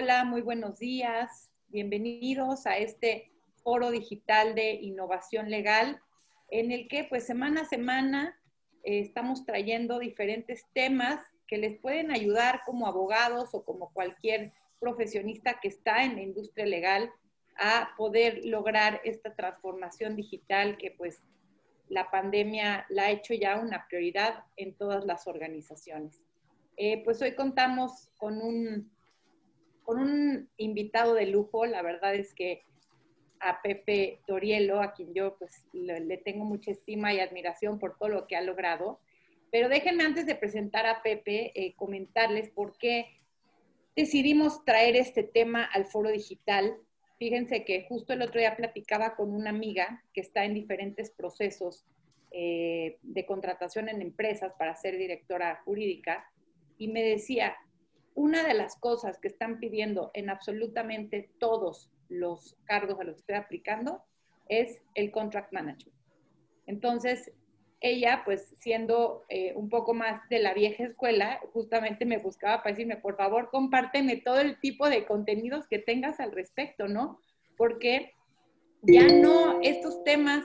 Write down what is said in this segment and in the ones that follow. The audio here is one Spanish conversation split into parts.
Hola, muy buenos días. Bienvenidos a este foro digital de innovación legal en el que pues semana a semana eh, estamos trayendo diferentes temas que les pueden ayudar como abogados o como cualquier profesionista que está en la industria legal a poder lograr esta transformación digital que pues la pandemia la ha hecho ya una prioridad en todas las organizaciones. Eh, pues hoy contamos con un, con un invitado de lujo, la verdad es que a Pepe Torielo, a quien yo pues le, tengo mucha estima y admiración por todo lo que ha logrado. Pero déjenme antes de presentar a Pepe eh, comentarles por qué decidimos traer este tema al foro digital. Fíjense que justo el otro día platicaba con una amiga que está en diferentes procesos eh, de contratación en empresas para ser directora jurídica y me decía, una de las cosas que están pidiendo en absolutamente todos los cargos a los que estoy aplicando es el contract management. Entonces, ella, pues siendo eh, un poco más de la vieja escuela, justamente me buscaba para decirme, por favor, compárteme todo el tipo de contenidos que tengas al respecto, ¿no? Porque ya no estos temas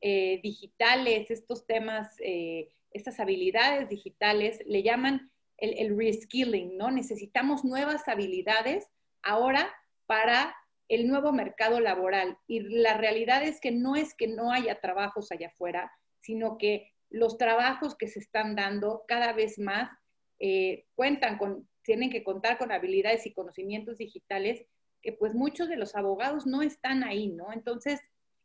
eh, digitales, estos temas, eh, estas habilidades digitales, le llaman el, reskilling, ¿no? Necesitamos nuevas habilidades ahora para el nuevo mercado laboral. Y la realidad es que no es que no haya trabajos allá afuera, sino que los trabajos que se están dando cada vez más eh, cuentan con, tienen que contar con habilidades y conocimientos digitales que pues muchos de los abogados no están ahí, ¿no? Entonces,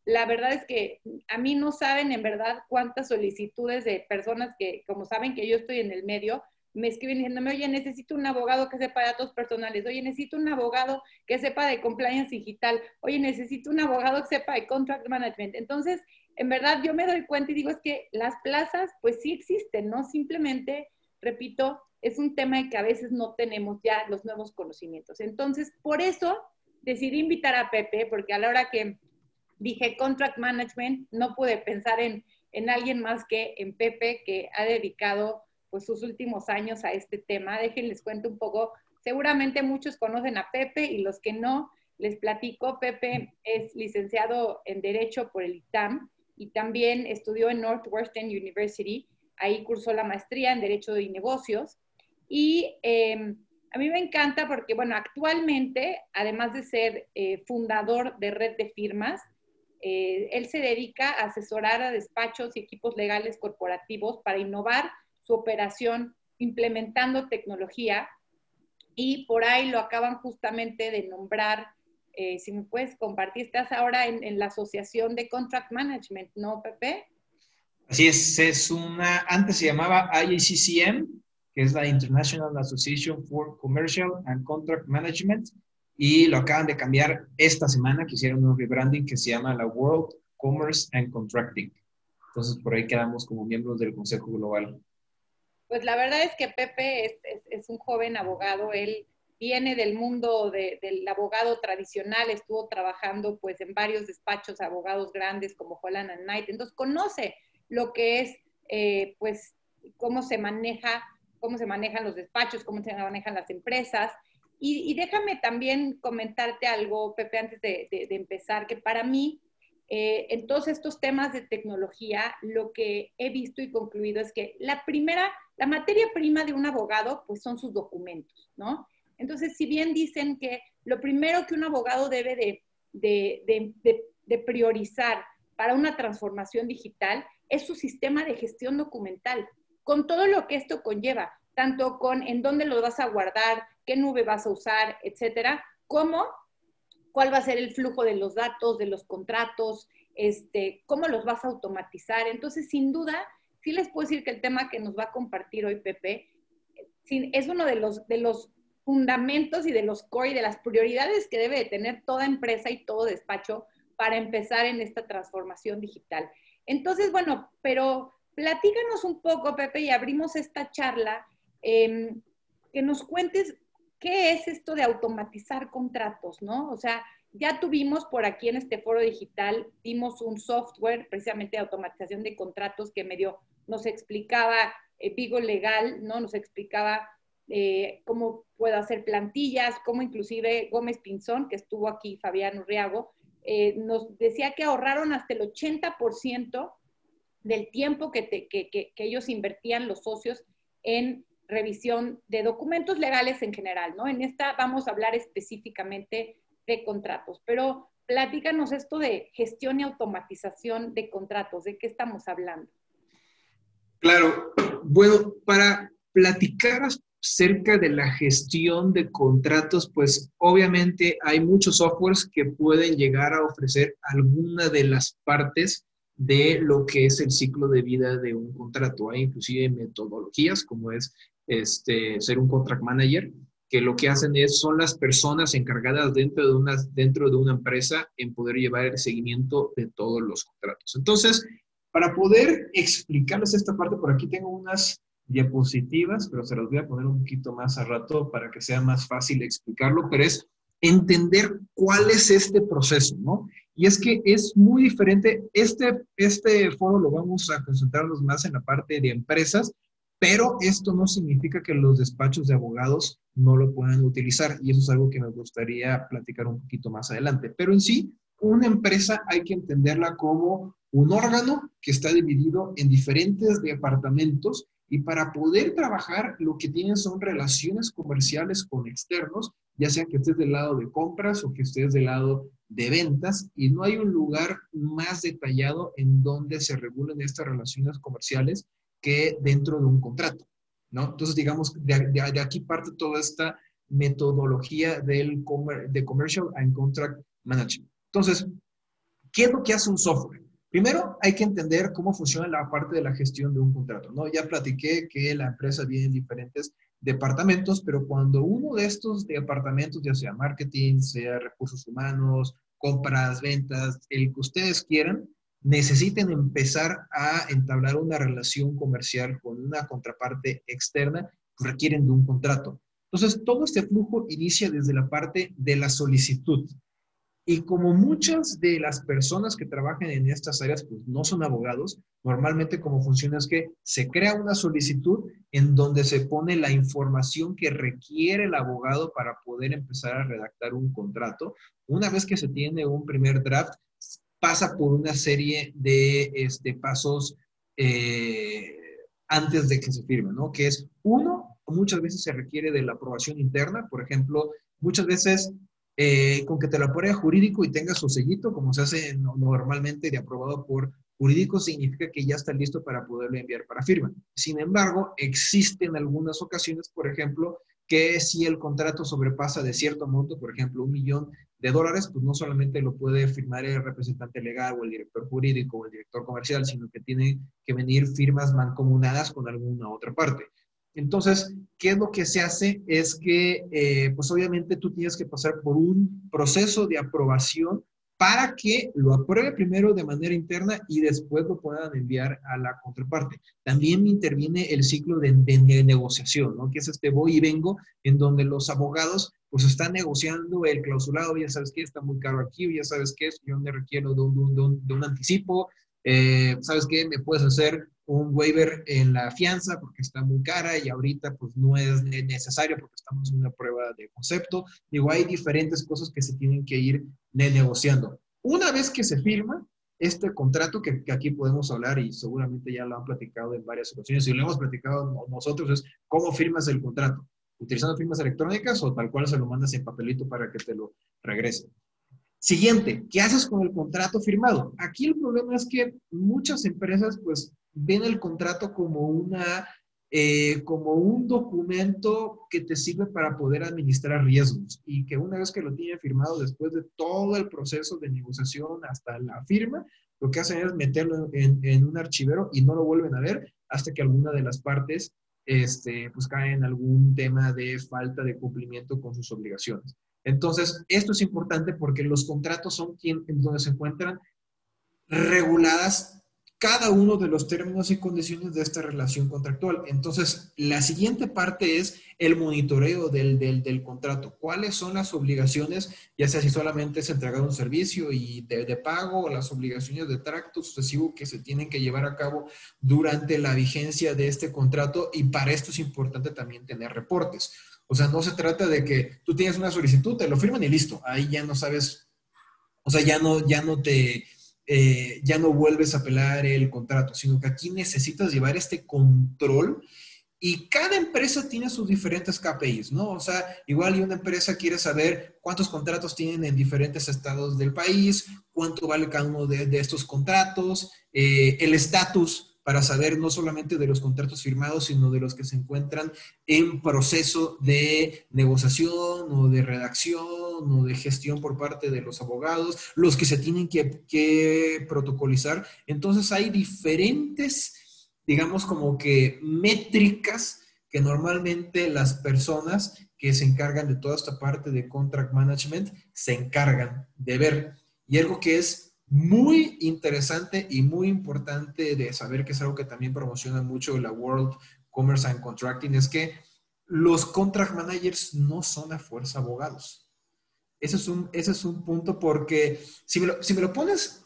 la verdad es que a mí no saben en verdad cuántas solicitudes de personas que, como saben que yo estoy en el medio, me escriben diciéndome, oye, necesito un abogado que sepa datos personales, oye, necesito un abogado que sepa de compliance digital, oye, necesito un abogado que sepa de contract management. Entonces, en verdad, yo me doy cuenta y digo, es que las plazas, pues sí existen, ¿no? Simplemente, repito, es un tema de que a veces no tenemos ya los nuevos conocimientos. Entonces, por eso decidí invitar a Pepe, porque a la hora que dije contract management, no pude pensar en, en alguien más que en Pepe, que ha dedicado pues sus últimos años a este tema. Déjenles cuento un poco. Seguramente muchos conocen a Pepe y los que no, les platico. Pepe es licenciado en Derecho por el ITAM y también estudió en Northwestern University. Ahí cursó la maestría en Derecho y Negocios. Y em, a mí me encanta porque, bueno, actualmente, además de ser eh, fundador de Red de Firmas, eh, él se dedica a asesorar a despachos y equipos legales corporativos para innovar su operación implementando tecnología y por ahí lo acaban justamente de nombrar. Eh, si me puedes compartir, estás ahora en, la Asociación de Contract Management, ¿no, Pepe? Así es, es una, antes se llamaba IACCM, que es la International Association for Commercial and Contract Management, y lo acaban de cambiar esta semana, que hicieron un rebranding que se llama la World Commerce and Contracting. Entonces, por ahí quedamos como miembros del Consejo Global. Pues la verdad es que Pepe es, un joven abogado, él viene del mundo del abogado tradicional, estuvo trabajando pues en varios despachos abogados grandes como Holland and Knight, entonces conoce lo que es eh, pues cómo se maneja, cómo se manejan los despachos, cómo se manejan las empresas. Y, déjame también comentarte algo, Pepe, antes de, empezar, que para mí eh, en todos estos temas de tecnología, lo que he visto y concluido es que la primera, la materia prima de un abogado, pues son sus documentos, ¿no? Entonces, si bien dicen que lo primero que un abogado debe de, de, priorizar para una transformación digital es su sistema de gestión documental, con todo lo que esto conlleva, tanto con en dónde lo vas a guardar, qué nube vas a usar, etcétera, como cuál va a ser el flujo de los datos, de los contratos, este, cómo los vas a automatizar. Entonces, sin duda, sí les puedo decir que el tema que nos va a compartir hoy Pepe es uno de los, de los fundamentos y de los core y de las prioridades que debe de tener toda empresa y todo despacho para empezar en esta transformación digital. Entonces, bueno, pero platícanos un poco, Pepe, y abrimos esta charla, em, que nos cuentes ¿qué es esto de automatizar contratos, no? O sea, ya tuvimos por aquí en este foro digital, dimos un software precisamente de automatización de contratos que medio nos explicaba eh, Vigo Legal, ¿no? Nos explicaba eh, cómo puedo hacer plantillas, cómo inclusive Gómez Pinzón, que estuvo aquí, Fabián Urriago, eh, nos decía que ahorraron hasta el 80% del tiempo que, que, ellos invertían los socios en revisión de documentos legales en general, ¿no? En esta vamos a hablar específicamente de contratos, pero platícanos esto de gestión y automatización de contratos, ¿de qué estamos hablando? Claro, bueno, para platicar acerca de la gestión de contratos, pues obviamente hay muchos softwares que pueden llegar a ofrecer alguna de las partes de lo que es el ciclo de vida de un contrato. Hay inclusive metodologías como es este, ser un contract manager, que lo que hacen es, son las personas encargadas dentro de, una, dentro de una empresa en poder llevar el seguimiento de todos los contratos. Entonces, para poder explicarles esta parte, por aquí tengo unas diapositivas, pero se las voy a poner un poquito más a rato para que sea más fácil explicarlo, pero es entender cuál es este proceso, ¿no? Y es que es muy diferente. Este, este foro lo vamos a concentrarnos más en la parte de empresas, pero esto no significa que los despachos de abogados no lo puedan utilizar y eso es algo que me gustaría platicar un poquito más adelante. Pero en sí, una empresa hay que entenderla como un órgano que está dividido en diferentes departamentos y para poder trabajar lo que tienen son relaciones comerciales con externos, ya sea que estés del lado de compras o que estés del lado de ventas, y no hay un lugar más detallado en donde se regulen estas relaciones comerciales que dentro de un contrato, ¿no? Entonces, digamos, de, aquí parte toda esta metodología del de Commercial and Contract Management. Entonces, ¿qué es lo que hace un software? Primero, hay que entender cómo funciona la parte de la gestión de un contrato, ¿no? Ya platiqué que la empresa viene en diferentes departamentos, pero cuando uno de estos departamentos, ya sea marketing, sea recursos humanos, compras, ventas, el que ustedes quieran, necesiten empezar a entablar una relación comercial con una contraparte externa, requieren de un contrato. Entonces, todo este flujo inicia desde la parte de la solicitud. Y como muchas de las personas que trabajan en estas áreas pues no son abogados, normalmente como funciona es que se crea una solicitud en donde se pone la información que requiere el abogado para poder empezar a redactar un contrato. Una vez que se tiene un primer draft, pasa por una serie de este, pasos eh, antes de que se firme, ¿no? Que es uno, muchas veces se requiere de la aprobación interna, por ejemplo, muchas veces eh, con que te lo apruebe jurídico y tenga su sellito, como se hace normalmente de aprobado por jurídico, significa que ya está listo para poderlo enviar para firma. Sin embargo, existen algunas ocasiones, por ejemplo, que si el contrato sobrepasa de cierto monto, por ejemplo, un millón de dólares, pues no solamente lo puede firmar el representante legal o el director jurídico o el director comercial, sino que tiene que venir firmas mancomunadas con alguna otra parte. Entonces, ¿qué es lo que se hace? Es que, eh, pues obviamente tú tienes que pasar por un proceso de aprobación para que lo apruebe primero de manera interna y después lo puedan enviar a la contraparte. También interviene el ciclo de, negociación, ¿no? Que es este voy y vengo, en donde los abogados pues están negociando el clausulado, ya sabes que está muy caro aquí, ya sabes que yo me requiero de un, anticipo, eh, sabes qué, me puedes hacer un waiver en la fianza porque está muy cara y ahorita pues no es necesario porque estamos en una prueba de concepto. Digo, hay diferentes cosas que se tienen que ir negociando. Una vez que se firma este contrato, que, aquí podemos hablar y seguramente ya lo han platicado en varias ocasiones y lo hemos platicado nosotros, es cómo firmas el contrato. ¿Utilizando firmas electrónicas o tal cual se lo mandas en papelito para que te lo regrese? Siguiente, ¿qué haces con el contrato firmado? Aquí el problema es que muchas empresas pues ven el contrato como una eh, como un documento que te sirve para poder administrar riesgos y que una vez que lo tiene firmado después de todo el proceso de negociación hasta la firma, lo que hacen es meterlo en, en un archivero y no lo vuelven a ver hasta que alguna de las partes este, pues cae en algún tema de falta de cumplimiento con sus obligaciones. Entonces, esto es importante porque los contratos son quien, en donde se encuentran reguladas cada uno de los términos y condiciones de esta relación contractual. Entonces, la siguiente parte es el monitoreo del, del, contrato. ¿Cuáles son las obligaciones, ya sea si solamente es entregar un servicio y de, pago o las obligaciones de tracto sucesivo que se tienen que llevar a cabo durante la vigencia de este contrato? Y para esto es importante también tener reportes. O sea, no se trata de que tú tienes una solicitud, te lo firman y listo. Ahí ya no sabes, o sea, ya no, ya no te eh, ya no vuelves a apelar el contrato, sino que aquí necesitas llevar este control y cada empresa tiene sus diferentes KPIs, ¿no? O sea, igual y una empresa quiere saber cuántos contratos tienen en diferentes estados del país, cuánto vale cada uno de, estos contratos, eh, el estatus para saber no solamente de los contratos firmados, sino de los que se encuentran en proceso de negociación o de redacción o de gestión por parte de los abogados, los que se tienen que, protocolizar. Entonces hay diferentes, digamos, como que métricas que normalmente las personas que se encargan de toda esta parte de contract management se encargan de ver. Y algo que es muy interesante y muy importante de saber que es algo que también promociona mucho la World Commerce and Contracting es que los contract managers no son a fuerza abogados. Ese es un, ese es un punto porque si me, lo, si me lo pones,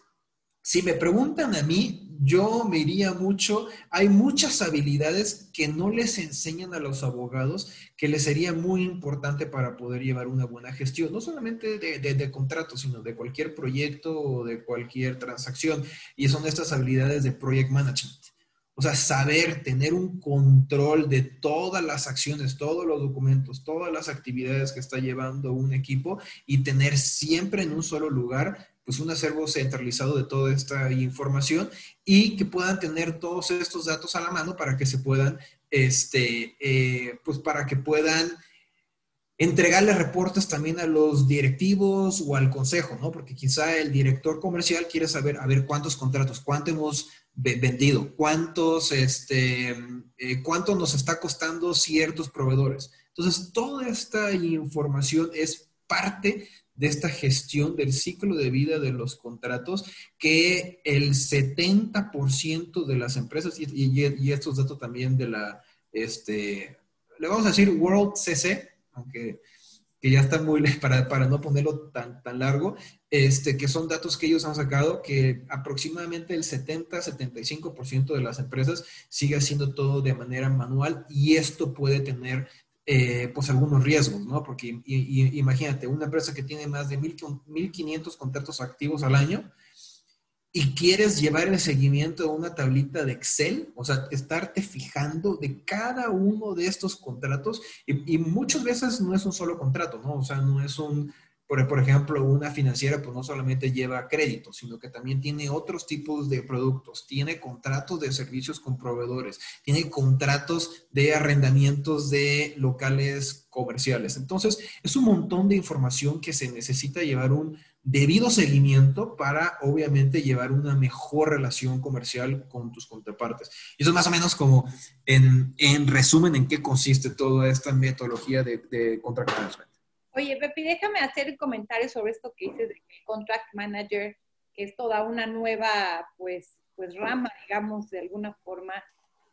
si me preguntan a mí, yo me iría mucho, hay muchas habilidades que no les enseñan a los abogados que les sería muy importante para poder llevar una buena gestión, no solamente de, de, contratos, sino de cualquier proyecto o de cualquier transacción. Y son estas habilidades de project management. O sea, saber tener un control de todas las acciones, todos los documentos, todas las actividades que está llevando un equipo y tener siempre en un solo lugar pues un acervo centralizado de toda esta información y que puedan tener todos estos datos a la mano para que se puedan, este, eh, pues para que puedan entregarle reportes también a los directivos o al consejo, ¿no? Porque quizá el director comercial quiere saber, a ver, cuántos contratos, cuánto hemos vendido, cuántos, este, eh, cuánto nos está costando ciertos proveedores. Entonces, toda esta información es parte de esta gestión del ciclo de vida de los contratos que el 70% de las empresas, y, estos datos también de la, este, le vamos a decir World CC, aunque que ya está muy, para, para no ponerlo tan, tan largo, este, que son datos que ellos han sacado, que aproximadamente el 70-75% de las empresas sigue haciendo todo de manera manual y esto puede tener eh, pues algunos riesgos, ¿no? Porque imagínate, una empresa que tiene más de 1.500 contratos activos al año y quieres llevar el seguimiento a una tablita de Excel, o sea, estarte fijando de cada uno de estos contratos y, y muchas veces no es un solo contrato, ¿no? O sea, no es un por, ejemplo, una financiera pues no solamente lleva crédito, sino que también tiene otros tipos de productos, tiene contratos de servicios con proveedores, tiene contratos de arrendamientos de locales comerciales. Entonces, es un montón de información que se necesita llevar un debido seguimiento para, obviamente, llevar una mejor relación comercial con tus contrapartes. Y eso es más o menos como, en, resumen, en qué consiste toda esta metodología de, de. Oye, Pepi, déjame hacer un comentario sobre esto que dices de que el contract manager, que es toda una nueva, pues, pues rama, digamos, de alguna forma,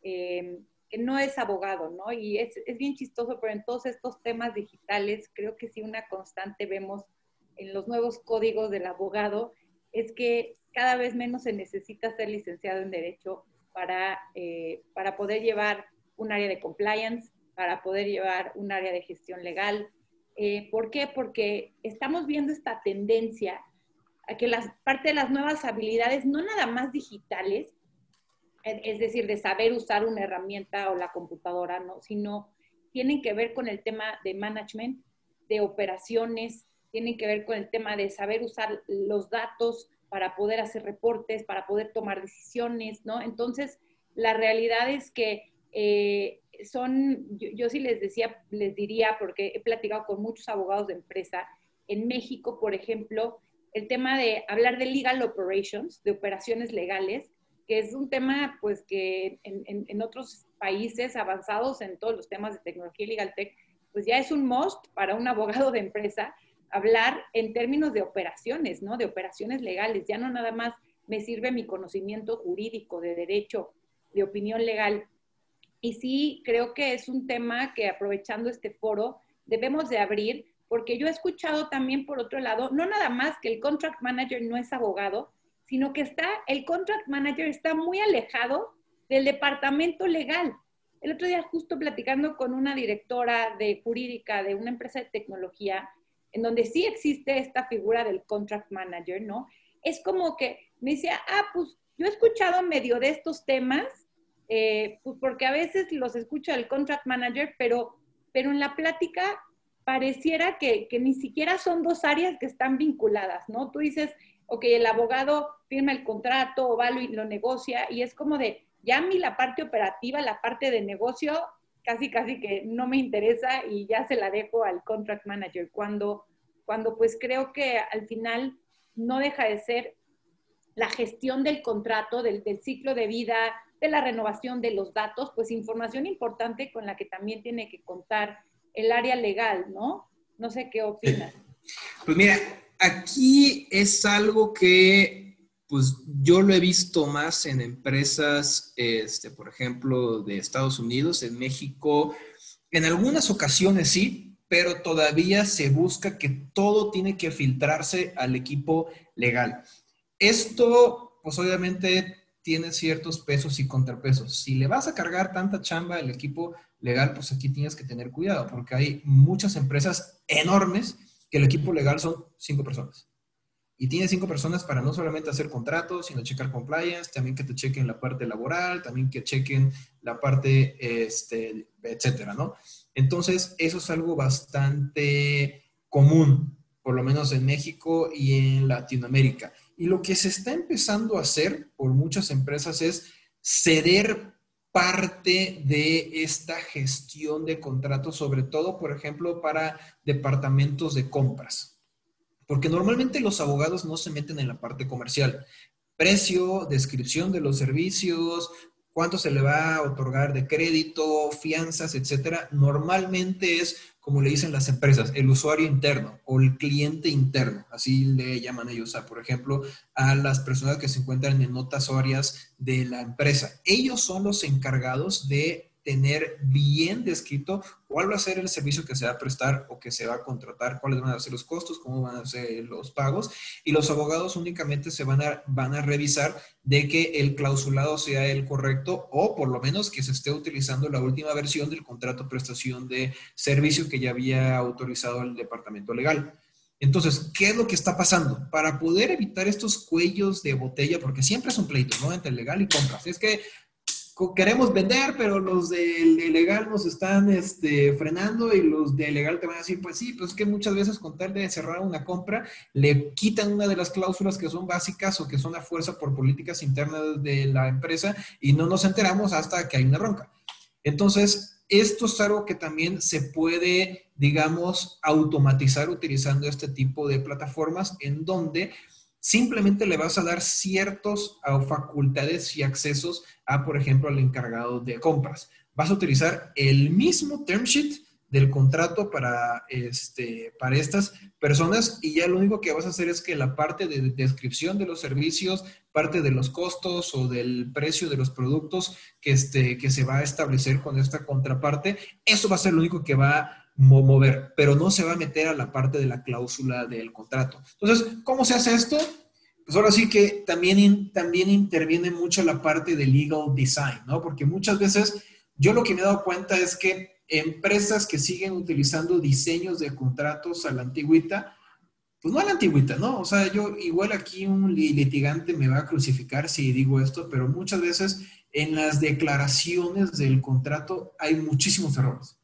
em, que no es abogado, ¿no? Y es, es, bien chistoso, pero en todos estos temas digitales, creo que sí una constante vemos en los nuevos códigos del abogado, es que cada vez menos se necesita ser licenciado en Derecho para, eh, para poder llevar un área de compliance, para poder llevar un área de gestión legal, eh, ¿Por qué? Porque estamos viendo esta tendencia a que las, parte de las nuevas habilidades, no nada más digitales, es decir, de saber usar una herramienta o la computadora, ¿no? sino tienen que ver con el tema de management, de operaciones, tienen que ver con el tema de saber usar los datos para poder hacer reportes, para poder tomar decisiones, ¿no? Entonces, la realidad es que eh, son, yo, sí les decía, les diría, porque he platicado con muchos abogados de empresa, en México, por ejemplo, el tema de hablar de legal operations, de operaciones legales, que es un tema pues que en, otros países avanzados en todos los temas de tecnología y legal tech, pues ya es un must para un abogado de empresa hablar en términos de operaciones, ¿no? De operaciones legales, ya no nada más me sirve mi conocimiento jurídico de derecho, de opinión legal. Y sí, creo que es un tema que aprovechando este foro debemos de abrir, porque yo he escuchado también por otro lado, no nada más que el contract manager no es abogado, sino que está, el contract manager está muy alejado del departamento legal. El otro día justo platicando con una directora de jurídica de una empresa de tecnología, en donde sí existe esta figura del contract manager, ¿no? Es como que me decía, ah, pues yo he escuchado medio de estos temas, eh, pues porque a veces los escucho del contract manager, pero, pero en la plática pareciera que, que, ni siquiera son dos áreas que están vinculadas, ¿no? Tú dices, ok, el abogado firma el contrato o va y lo negocia y es como de, ya a mí la parte operativa, la parte de negocio, casi, casi que no me interesa y ya se la dejo al contract manager, cuando, cuando pues creo que al final no deja de ser la gestión del contrato, del, ciclo de vida, de la renovación de los datos, pues información importante con la que también tiene que contar el área legal, ¿no? No sé qué opinas. Pues mira, aquí es algo que, pues yo lo he visto más en empresas, este, por ejemplo, de Estados Unidos, en México, en algunas ocasiones sí, pero todavía se busca que todo tiene que filtrarse al equipo legal. Esto, pues obviamente tiene ciertos pesos y contrapesos. Si le vas a cargar tanta chamba al equipo legal, pues aquí tienes que tener cuidado, porque hay muchas empresas enormes que el equipo legal son cinco personas. Y tiene cinco personas para no solamente hacer contratos, sino checar compliance, también que te chequen la parte laboral, también que chequen la parte, este, etcétera, ¿no? Entonces, eso es algo bastante común, por lo menos en México y en Latinoamérica. Y lo que se está empezando a hacer por muchas empresas es ceder parte de esta gestión de contratos, sobre todo, por ejemplo, para departamentos de compras. Porque normalmente los abogados no se meten en la parte comercial. Precio, descripción de los servicios, cuánto se le va a otorgar de crédito, fianzas, etcétera. Normalmente es como le dicen las empresas, el usuario interno o el cliente interno, así le llaman ellos, a, por ejemplo, a las personas que se encuentran en notas áreas de la empresa. Ellos son los encargados de tener bien descrito cuál va a ser el servicio que se va a prestar o que se va a contratar, cuáles van a ser los costos, cómo van a ser los pagos. Y los abogados únicamente se van a, van a revisar de que el clausulado sea el correcto o por lo menos que se esté utilizando la última versión del contrato prestación de servicio que ya había autorizado el departamento legal. Entonces, ¿qué es lo que está pasando? Para poder evitar estos cuellos de botella, porque siempre es un pleito, ¿no? Entre legal y compras. Es que queremos vender, pero los de, legal nos están este, frenando y los de legal te van a decir, pues sí, pues es que muchas veces con tal de cerrar una compra, le quitan una de las cláusulas que son básicas o que son a fuerza por políticas internas de la empresa y no nos enteramos hasta que hay una ronca. Entonces, esto es algo que también se puede, digamos, automatizar utilizando este tipo de plataformas en donde simplemente le vas a dar ciertos facultades y accesos a, por ejemplo, al encargado de compras. Vas a utilizar el mismo term sheet del contrato para, este, para estas personas y ya lo único que vas a hacer es que la parte de descripción de los servicios, parte de los costos o del precio de los productos que, este, que se va a establecer con esta contraparte, eso va a ser lo único que va mover, pero no se va a meter a la parte de la cláusula del contrato. Entonces, ¿cómo se hace esto? Pues ahora sí que también, también interviene mucho la parte de legal design, ¿no? Porque muchas veces yo lo que me he dado cuenta es que empresas que siguen utilizando diseños de contratos a la antigüita, pues no a la antigüita, ¿no? O sea, yo igual aquí un litigante me va a crucificar si digo esto, pero muchas veces en las declaraciones del contrato hay muchísimos errores.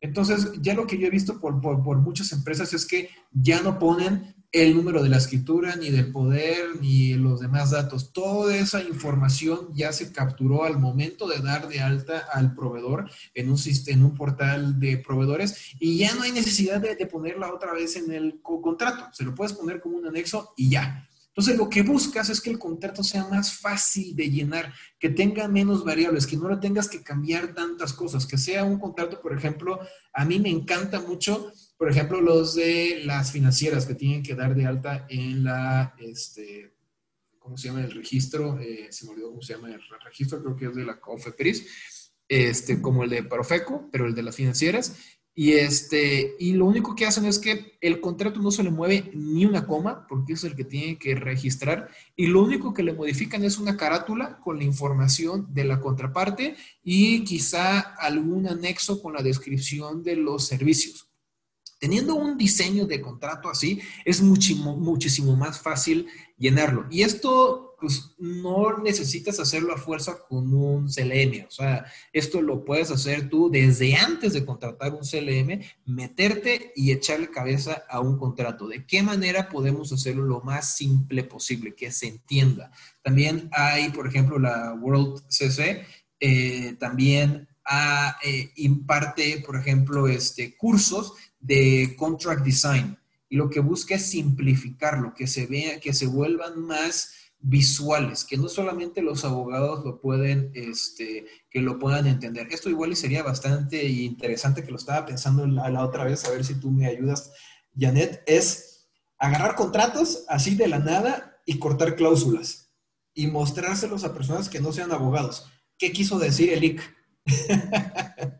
Entonces, ya lo que yo he visto por, muchas empresas es que ya no ponen el número de la escritura, ni del poder, ni los demás datos. Toda esa información ya se capturó al momento de dar de alta al proveedor en un, en un portal de proveedores y ya no hay necesidad de, de ponerla otra vez en el contrato. Se lo puedes poner como un anexo y ya. Entonces, lo que buscas es que el contrato sea más fácil de llenar, que tenga menos variables, que no le tengas que cambiar tantas cosas, que sea un contrato, por ejemplo, a mí me encanta mucho, por ejemplo, los de las financieras que tienen que dar de alta en la, este, ¿cómo se llama el registro? Eh, se me olvidó cómo se llama el registro, creo que es de la COFEPRIS, este, como el de Profeco, pero el de las financieras. Y, este, y lo único que hacen es que el contrato no se le mueve ni una coma, porque es el que tiene que registrar, y lo único que le modifican es una carátula con la información de la contraparte y quizá algún anexo con la descripción de los servicios. Teniendo un diseño de contrato así, es muchísimo, muchísimo más fácil llenarlo. Y esto, pues, no necesitas hacerlo a fuerza con un CLM. O sea, esto lo puedes hacer tú desde antes de contratar un CLM, meterte y echarle cabeza a un contrato. ¿De qué manera podemos hacerlo lo más simple posible, que se entienda? También hay, por ejemplo, la World CC, eh, también eh, imparte, por ejemplo, este, cursos de contract design y lo que busca es simplificarlo, que se vea, que se vuelvan más visuales, que no solamente los abogados lo pueden, este, que lo puedan entender. Esto igual sería bastante interesante que lo estaba pensando la, la otra vez, a ver si tú me ayudas, Janet, es agarrar contratos así de la nada y cortar cláusulas y mostrárselos a personas que no sean abogados. ¿Qué quiso decir el IC?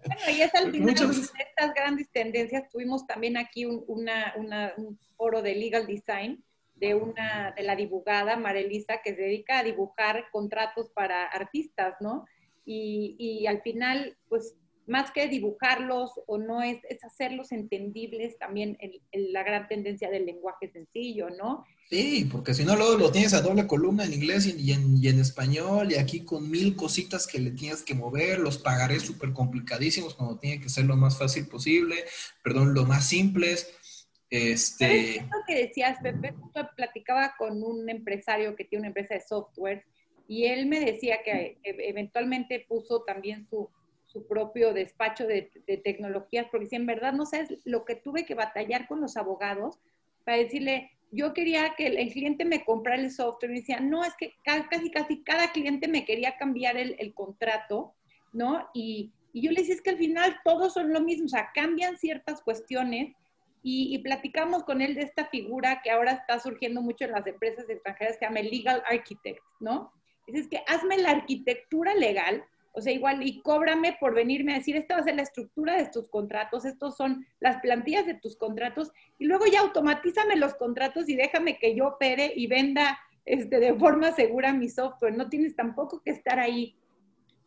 Bueno, y es al final de estas grandes tendencias. Tuvimos también aquí un, un foro de legal design de una de la dibujada Marelisa que se dedica a dibujar contratos para artistas, ¿no? Y, y al final, pues más que dibujarlos o no es, es hacerlos entendibles también en, la gran tendencia del lenguaje sencillo, ¿no? Sí, porque si no luego lo tienes a doble columna en inglés y en, y en, español y aquí con mil cositas que le tienes que mover, los pagaré súper complicadísimos cuando tiene que ser lo más fácil posible, perdón, lo más simples. Este... Lo que decías, Pepe, platicaba con un empresario que tiene una empresa de software y él me decía que eventualmente puso también su, su propio despacho de, tecnologías, porque si en verdad no sabes lo que tuve que batallar con los abogados para decirle, yo quería que el, cliente me comprara el software y decía, no, es que casi, casi cada cliente me quería cambiar el, contrato, ¿no? Y, yo le decía, es que al final todos son lo mismo, o sea, cambian ciertas cuestiones y, y, platicamos con él de esta figura que ahora está surgiendo mucho en las empresas extranjeras que se llama Legal Architect, ¿no? Es que hazme la arquitectura legal o sea, igual, y cóbrame por venirme a decir, esta va a ser la estructura de tus contratos, estos son las plantillas de tus contratos, y luego ya automatízame los contratos y déjame que yo opere y venda este, de forma segura mi software. No tienes tampoco que estar ahí,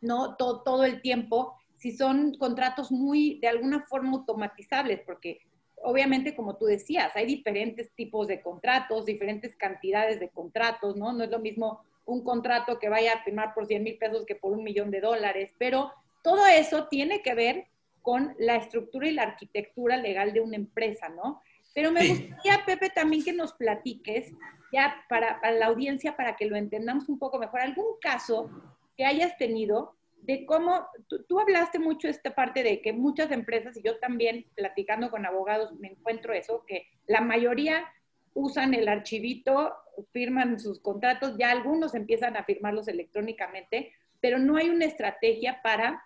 ¿no? Todo, todo el tiempo, si son contratos muy, de alguna forma, automatizables, porque obviamente, como tú decías, hay diferentes tipos de contratos, diferentes cantidades de contratos, ¿no? No es lo mismo un contrato que vaya a firmar por 100 mil pesos que por un millón de dólares, pero todo eso tiene que ver con la estructura y la arquitectura legal de una empresa, ¿no? Pero me gustaría, Pepe, también que nos platiques, ya para, la audiencia, para que lo entendamos un poco mejor, algún caso que hayas tenido de cómo, tú, tú, hablaste mucho esta parte de que muchas empresas, y yo también platicando con abogados me encuentro eso, que la mayoría usan el archivito, firman sus contratos, ya algunos empiezan a firmarlos electrónicamente, pero no hay una estrategia para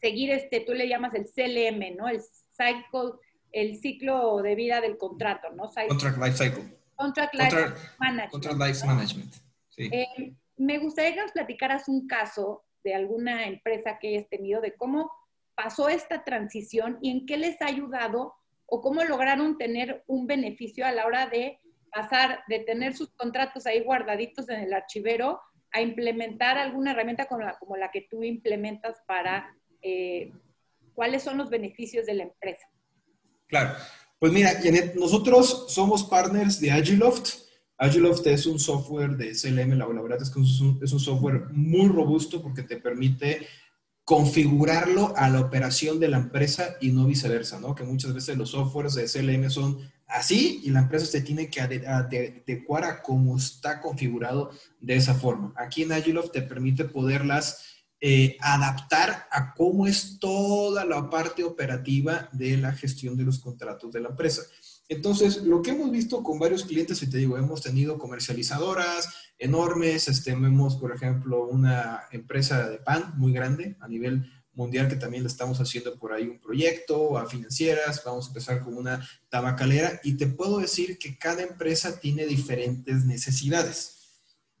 seguir este, tú le llamas el CLM, ¿no? El cycle, el ciclo de vida del contrato, ¿no? contract life cycle. Contract life management. Contract life management. Sí. Eh, me gustaría que nos platicaras un caso de alguna empresa que hayas tenido de cómo pasó esta transición y en qué les ha ayudado o cómo lograron tener un beneficio a la hora de pasar de tener sus contratos ahí guardaditos en el archivero a implementar alguna herramienta como la, como la que tú implementas para eh, cuáles son los beneficios de la empresa. Claro. Pues mira, nosotros somos partners de Agiloft. Agiloft es un software de CLM, la verdad es que es un, es un software muy robusto porque te permite configurarlo a la operación de la empresa y no viceversa, ¿no? Que muchas veces los softwares de SLM son así y la empresa se tiene que adecuar a cómo está configurado de esa forma. Aquí en Agiloft te permite poderlas eh, adaptar a cómo es toda la parte operativa de la gestión de los contratos de la empresa. Entonces, lo que hemos visto con varios clientes, y te digo, hemos tenido comercializadoras enormes, este, vemos, por ejemplo, una empresa de pan muy grande a nivel mundial que también le estamos haciendo por ahí un proyecto, a financieras, vamos a empezar con una tabacalera y te puedo decir que cada empresa tiene diferentes necesidades.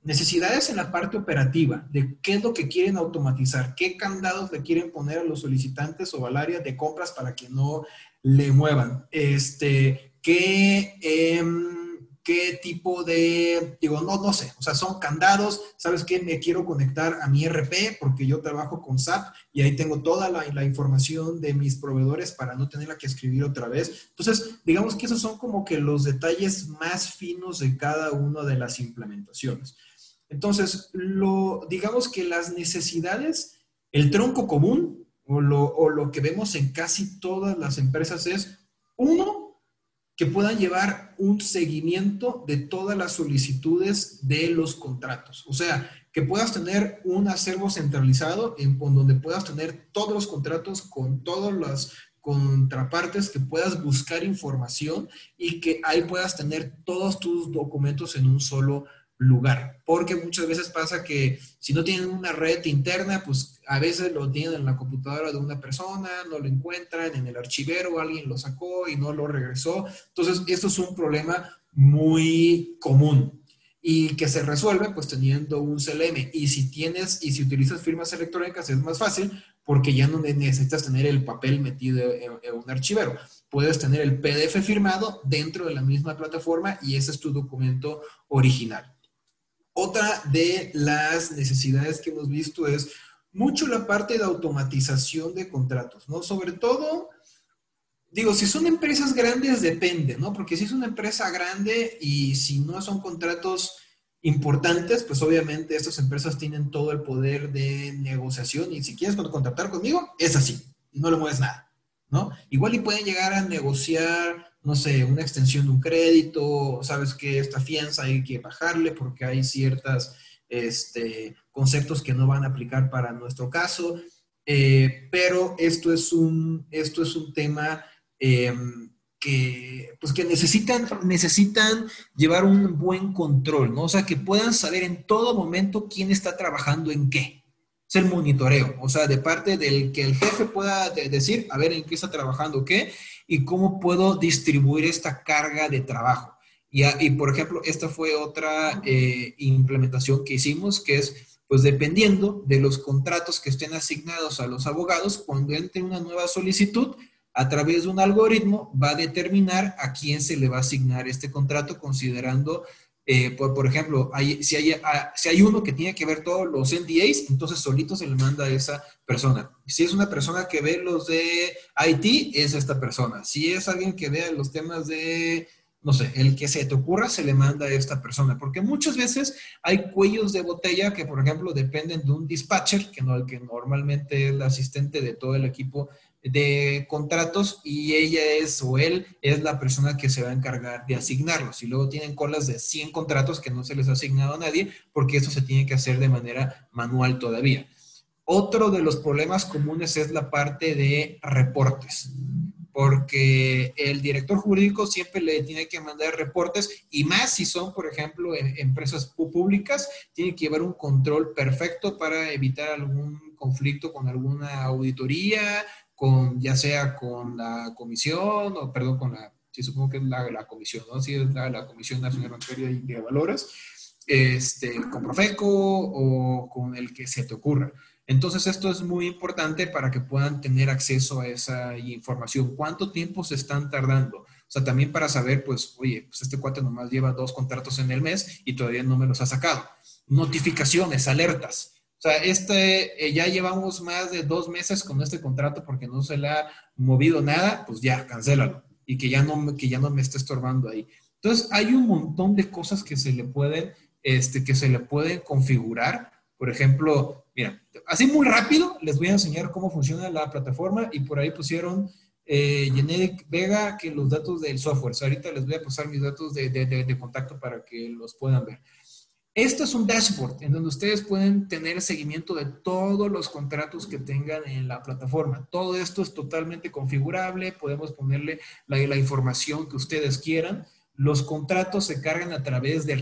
necesidades en la parte operativa, de qué es lo que quieren automatizar, qué candados le quieren poner a los solicitantes o al área de compras para que no le muevan, este, qué... Em, qué tipo de, digo, no, no sé, o sea, son candados, ¿sabes qué? Me quiero conectar a mi RP porque yo trabajo con SAP y ahí tengo toda la, la, información de mis proveedores para no tenerla que escribir otra vez. Entonces, digamos que esos son como que los detalles más finos de cada una de las implementaciones. Entonces, lo, digamos que las necesidades, el tronco común o lo, o lo que vemos en casi todas las empresas es, uno, que puedan llevar un seguimiento de todas las solicitudes de los contratos. O sea, que puedas tener un acervo centralizado en donde puedas tener todos los contratos con todas las contrapartes, que puedas buscar información y que ahí puedas tener todos tus documentos en un solo lugar, porque muchas veces pasa que si no tienen una red interna, pues a veces lo tienen en la computadora de una persona, no lo encuentran en el archivero, alguien lo sacó y no lo regresó. Entonces, esto es un problema muy común y que se resuelve pues teniendo un CLM. Y si tienes y si utilizas firmas electrónicas es más fácil porque ya no necesitas tener el papel metido en, en un archivero. Puedes tener el PDF firmado dentro de la misma plataforma y ese es tu documento original. Otra de las necesidades que hemos visto es mucho la parte de automatización de contratos, ¿no? Sobre todo, digo, si son empresas grandes depende, ¿no? Porque si es una empresa grande y si no son contratos importantes, pues obviamente estas empresas tienen todo el poder de negociación y si quieres contratar conmigo, es así, no le mueves nada, ¿no? Igual y pueden llegar a negociar no sé, una extensión de un crédito, sabes que esta fianza hay que bajarle porque hay ciertos este, conceptos que no van a aplicar para nuestro caso, eh, pero esto es un, esto es un tema em, que, pues que necesitan, necesitan llevar un buen control, ¿no? O sea, que puedan saber en todo momento quién está trabajando en qué. Es el monitoreo, o sea, de parte del que el jefe pueda decir, a ver en qué está trabajando qué, y cómo puedo distribuir esta carga de trabajo. Y, y por ejemplo, esta fue otra eh, implementación que hicimos, que es, pues dependiendo de los contratos que estén asignados a los abogados, cuando entre una nueva solicitud, a través de un algoritmo va a determinar a quién se le va a asignar este contrato considerando eh, por, ejemplo, si, hay, ah, si hay uno que tiene que ver todos los NDAs, entonces solito se le manda a esa persona. Si es una persona que ve los de IT, es esta persona. Si es alguien que vea los temas de, no sé, el que se te ocurra, se le manda a esta persona. Porque muchas veces hay cuellos de botella que, por ejemplo, dependen de un dispatcher, que, no, que normalmente es el asistente de todo el equipo de contratos y ella es o él es la persona que se va a encargar de asignarlos. Y luego tienen colas de 100 contratos que no se les ha asignado a nadie porque eso se tiene que hacer de manera manual todavía. Otro de los problemas comunes es la parte de reportes, porque el director jurídico siempre le tiene que mandar reportes y más si son, por ejemplo, empresas públicas, tiene que llevar un control perfecto para evitar algún conflicto con alguna auditoría, con, ya sea con la comisión, o perdón, con la, sí, supongo que es la, la comisión, ¿no? Sí, es la, Comisión Nacional de Valores, este, con Profeco o con el que se te ocurra. Entonces, esto es muy importante para que puedan tener acceso a esa información. ¿Cuánto tiempo se están tardando? O sea, también para saber, pues, oye, pues este cuate nomás lleva dos contratos en el mes y todavía no me los ha sacado. Notificaciones, alertas. O sea, este, eh, ya llevamos más de dos meses con este contrato porque no se le ha movido nada, pues ya, cancélalo. Y que ya no, que ya no me esté estorbando ahí. Entonces, hay un montón de cosas que se le pueden, este, que se le pueden configurar. Por ejemplo, mira, así muy rápido les voy a enseñar cómo funciona la plataforma y por ahí pusieron eh, Vega que los datos del software. ahorita les voy a pasar mis datos de, de, de contacto para que los puedan ver. Esto es un dashboard en donde ustedes pueden tener seguimiento de todos los contratos que tengan en la plataforma. Todo esto es totalmente configurable, podemos ponerle la, información que ustedes quieran. Los contratos se cargan a través de,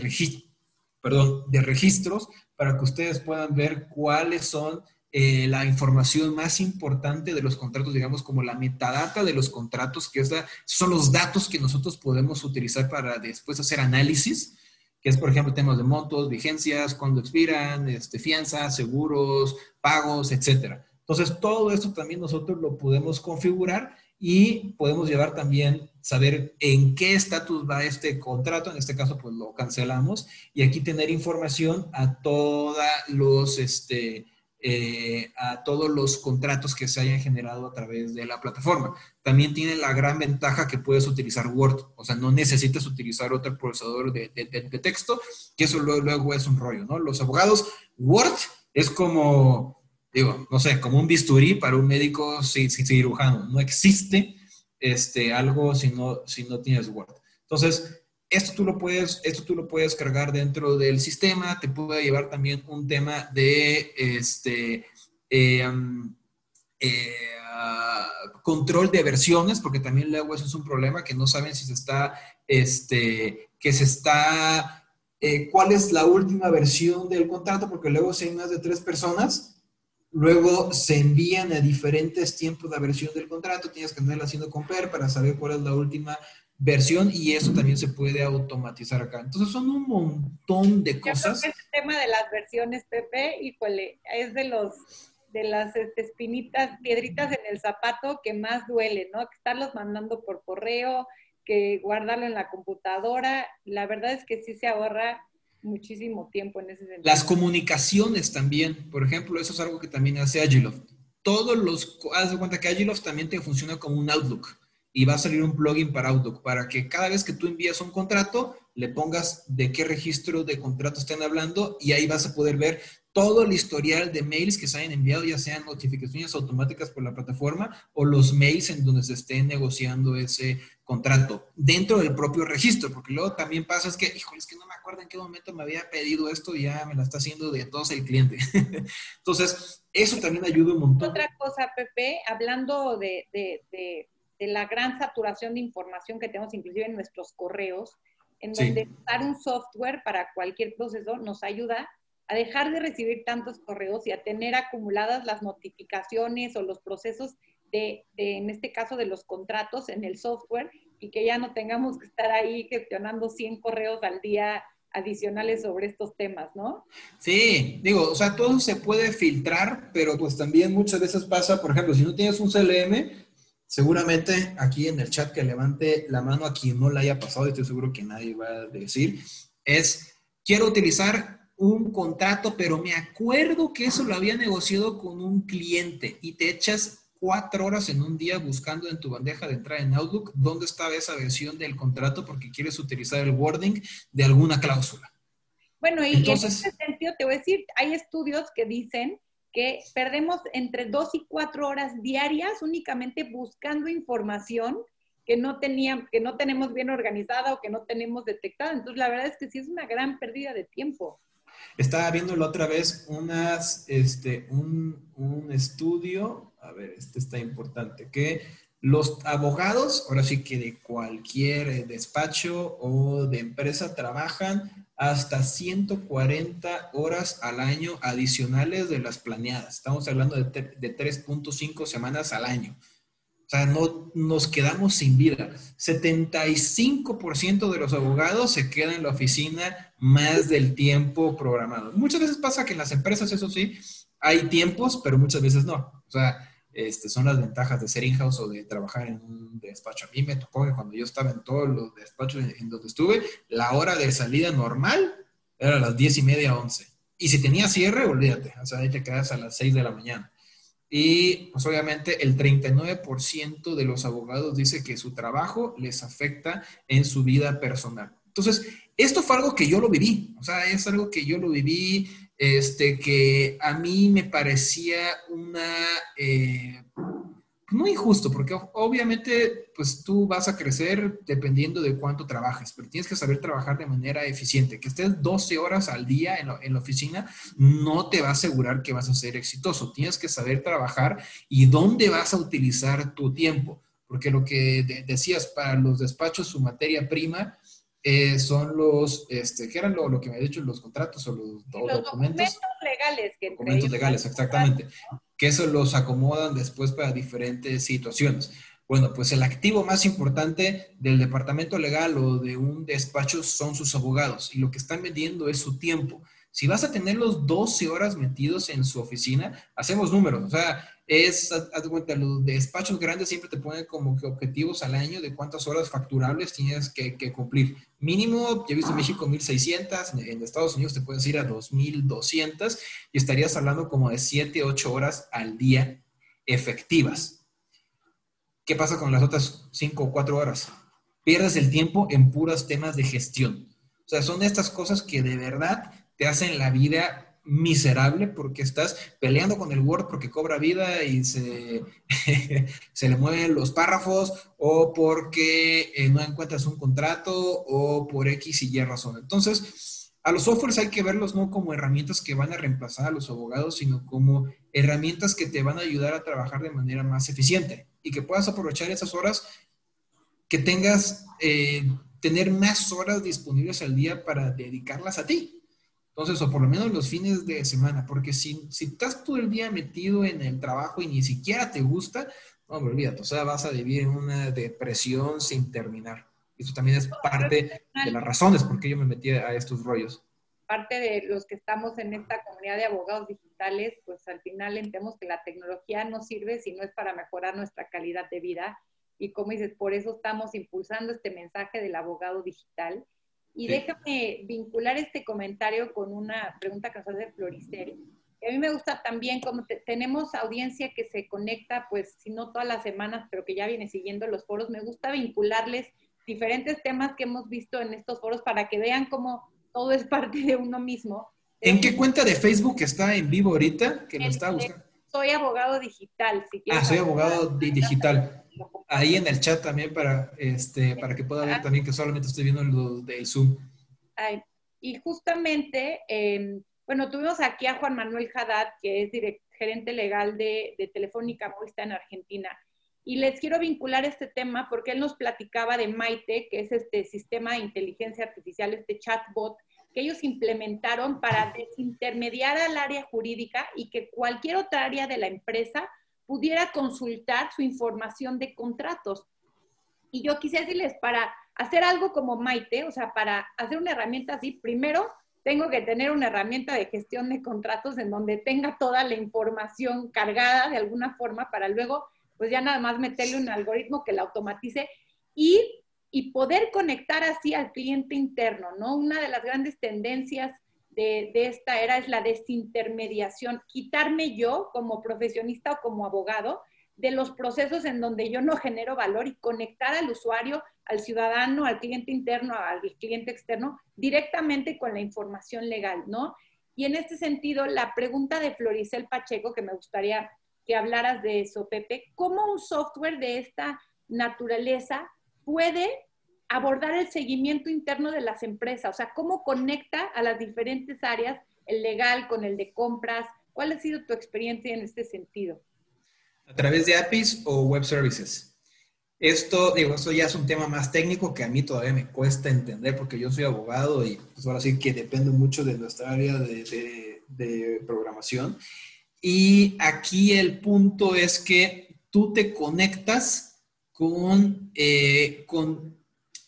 perdón, de registros para que ustedes puedan ver cuáles son eh, la información más importante de los contratos, digamos como la metadata de los contratos, que es son los datos que nosotros podemos utilizar para después hacer análisis que es, por ejemplo, temas de montos, vigencias, cuando expiran, este, fianzas, seguros, pagos, etcétera. Entonces, todo esto también nosotros lo podemos configurar y podemos llevar también, saber en qué estatus va este contrato, en este caso, pues lo cancelamos, y aquí tener información a todos los, este, eh, a todos los contratos que se hayan generado a través de la plataforma. También tiene la gran ventaja que puedes utilizar Word, o sea, no necesitas utilizar otro procesador de, texto, que eso luego, es un rollo, ¿no? Los abogados, Word es como, digo, no sé, como un bisturí para un médico cirujano. No existe este, algo si no, si no tienes Word. Entonces, esto tú lo puedes, esto tú lo puedes cargar dentro del sistema, te puede llevar también un tema de este, eh, eh, control de versiones, porque también luego eso es un problema que no saben si se está, este, que se está, eh, cuál es la última versión del contrato, porque luego si hay más de tres personas, luego se envían a diferentes tiempos la versión del contrato, tienes que andar haciendo compare para saber cuál es la última versión y eso también se puede automatizar acá. Entonces son un montón de cosas. Yo creo tema de las versiones, Pepe, híjole, es de los de las este, espinitas, piedritas en el zapato que más duele, ¿no? Que estarlos mandando por correo, que guardarlo en la computadora. La verdad es que sí se ahorra muchísimo tiempo en ese sentido. Las comunicaciones también, por ejemplo, eso es algo que también hace Agiloft. Todos los, haz de cuenta que Agiloft también te funciona como un Outlook y va a salir un plugin para Outlook para que cada vez que tú envías un contrato, le pongas de qué registro de contrato estén hablando y ahí vas a poder ver todo el historial de mails que se hayan enviado, ya sean notificaciones automáticas por la plataforma o los mails en donde se esté negociando ese contrato dentro del propio registro, porque luego también pasa es que, híjole, es que no me acuerdo en qué momento me había pedido esto y ya me la está haciendo de todos el cliente. Entonces, eso también ayuda un montón. Otra cosa, Pepe, hablando de la gran saturación de información que tenemos inclusive en nuestros correos, en donde usar un software para cualquier proceso nos ayuda a dejar de recibir tantos correos y a tener acumuladas las notificaciones o los procesos de, en este caso, de los contratos en el software y que ya no tengamos que estar ahí gestionando 100 correos al día adicionales sobre estos temas, ¿no? Sí, digo, o sea, todo se puede filtrar, pero pues también muchas veces pasa, por ejemplo, si no tienes un CLM, Seguramente aquí en el chat que levante la mano a quien no la haya pasado, y estoy seguro que nadie va a decir, es, quiero utilizar un contrato, pero me acuerdo que eso lo había negociado con un cliente y te echas cuatro horas en un día buscando en tu bandeja de entrada en Outlook dónde estaba esa versión del contrato porque quieres utilizar el wording de alguna cláusula. Bueno, y Entonces, en ese sentido te voy a decir, hay estudios que dicen que perdemos entre dos y cuatro horas diarias únicamente buscando información que no, tenían, que no tenemos bien organizada o que no tenemos detectada. Entonces, la verdad es que sí es una gran pérdida de tiempo. Estaba viendo la otra vez unas, este, un, un estudio, a ver, este está importante, que los abogados, ahora sí que de cualquier despacho o de empresa, trabajan hasta 140 horas al año adicionales de las planeadas. Estamos hablando de, 3.5 semanas al año. O sea, no nos quedamos sin vida. 75% de los abogados se quedan en la oficina más del tiempo programado. Muchas veces pasa que en las empresas, eso sí, hay tiempos, pero muchas veces no. O sea, este, son las ventajas de ser in-house o de trabajar en un despacho. A mí me tocó que cuando yo estaba en todos los despachos en, donde estuve, la hora de salida normal era a las 10 y media, 11. Y si tenía cierre, olvídate, o sea, ahí te quedas a las 6 de la mañana. Y pues obviamente el 39% de los abogados dice que su trabajo les afecta en su vida personal. Entonces, esto fue algo que yo lo viví, o sea, es algo que yo lo viví este, que a mí me parecía una, eh, no injusto, porque obviamente pues tú vas a crecer dependiendo de cuánto trabajes, pero tienes que saber trabajar de manera eficiente. Que estés 12 horas al día en, en la oficina no te va a asegurar que vas a ser exitoso. Tienes que saber trabajar y dónde vas a utilizar tu tiempo, porque lo que decías, para los despachos su materia prima eh, son los, este, ¿qué eran lo, que me ha dicho los contratos o los, documentos? legales. Que documentos legales, exactamente. Que eso los acomodan después para diferentes situaciones. Bueno, pues el activo más importante del departamento legal o de un despacho son sus abogados y lo que están vendiendo es su tiempo. Si vas a tenerlos 12 horas metidos en su oficina, hacemos números. O sea, es, haz de cuenta, los despachos grandes siempre te ponen como que objetivos al año de cuántas horas facturables tienes que, cumplir. Mínimo, ya he visto en México 1600, en Estados Unidos te puedes ir a 2200 y estarías hablando como de 7, 8 horas al día efectivas. ¿Qué pasa con las otras 5 o 4 horas? Pierdes el tiempo en puros temas de gestión. O sea, son estas cosas que de verdad te hacen la vida miserable porque estás peleando con el Word porque cobra vida y se, se le mueven los párrafos o porque eh, no encuentras un contrato o por X y Y razón. Entonces, a los softwares hay que verlos no como herramientas que van a reemplazar a los abogados, sino como herramientas que te van a ayudar a trabajar de manera más eficiente y que puedas aprovechar esas horas que tengas, eh, tener más horas disponibles al día para dedicarlas a ti. Entonces, o por lo menos los fines de semana, porque si, si estás todo el día metido en el trabajo y ni siquiera te gusta, no me olvídate, o sea, vas a vivir en una depresión sin terminar. Eso también es parte de las razones por qué yo me metí a estos rollos. Parte de los que estamos en esta comunidad de abogados digitales, pues al final entendemos que la tecnología no sirve si no es para mejorar nuestra calidad de vida. Y como dices, por eso estamos impulsando este mensaje del abogado digital y déjame vincular este comentario con una pregunta que nos hace Floricel. A mí me gusta también como tenemos audiencia que se conecta, pues si no todas las semanas, pero que ya viene siguiendo los foros, me gusta vincularles diferentes temas que hemos visto en estos foros para que vean cómo todo es parte de uno mismo. ¿En qué cuenta de Facebook está en vivo ahorita? Que lo está buscando. Soy abogado digital. Si ah, soy abogado digital ahí en el chat también para, este, para que pueda ver también que solamente estoy viendo lo del Zoom. y justamente, em, bueno, tuvimos aquí a Juan Manuel Haddad, que es gerente legal de, de Telefónica Movistar en Argentina. Y les quiero vincular este tema porque él nos platicaba de Maite, que es este sistema de inteligencia artificial, este chatbot, que ellos implementaron para desintermediar al área jurídica y que cualquier otra área de la empresa pudiera consultar su información de contratos. Y yo quisiera decirles, para hacer algo como Maite, o sea, para hacer una herramienta así, primero tengo que tener una herramienta de gestión de contratos en donde tenga toda la información cargada de alguna forma para luego, pues ya nada más meterle un algoritmo que la automatice y, y poder conectar así al cliente interno, ¿no? Una de las grandes tendencias de, esta era es la desintermediación, quitarme yo como profesionista o como abogado de los procesos en donde yo no genero valor y conectar al usuario, al ciudadano, al cliente interno, al cliente externo, directamente con la información legal, ¿no? Y en este sentido, la pregunta de Floricel Pacheco, que me gustaría que hablaras de eso, Pepe, ¿cómo un software de esta naturaleza puede abordar el seguimiento interno de las empresas, o sea, cómo conecta a las diferentes áreas, el legal con el de compras. ¿Cuál ha sido tu experiencia en este sentido? A través de APIs o web services. Esto, digo, esto ya es un tema más técnico que a mí todavía me cuesta entender porque yo soy abogado y pues ahora sí que depende mucho de nuestra área de, programación. Y aquí el punto es que tú te conectas con, eh, con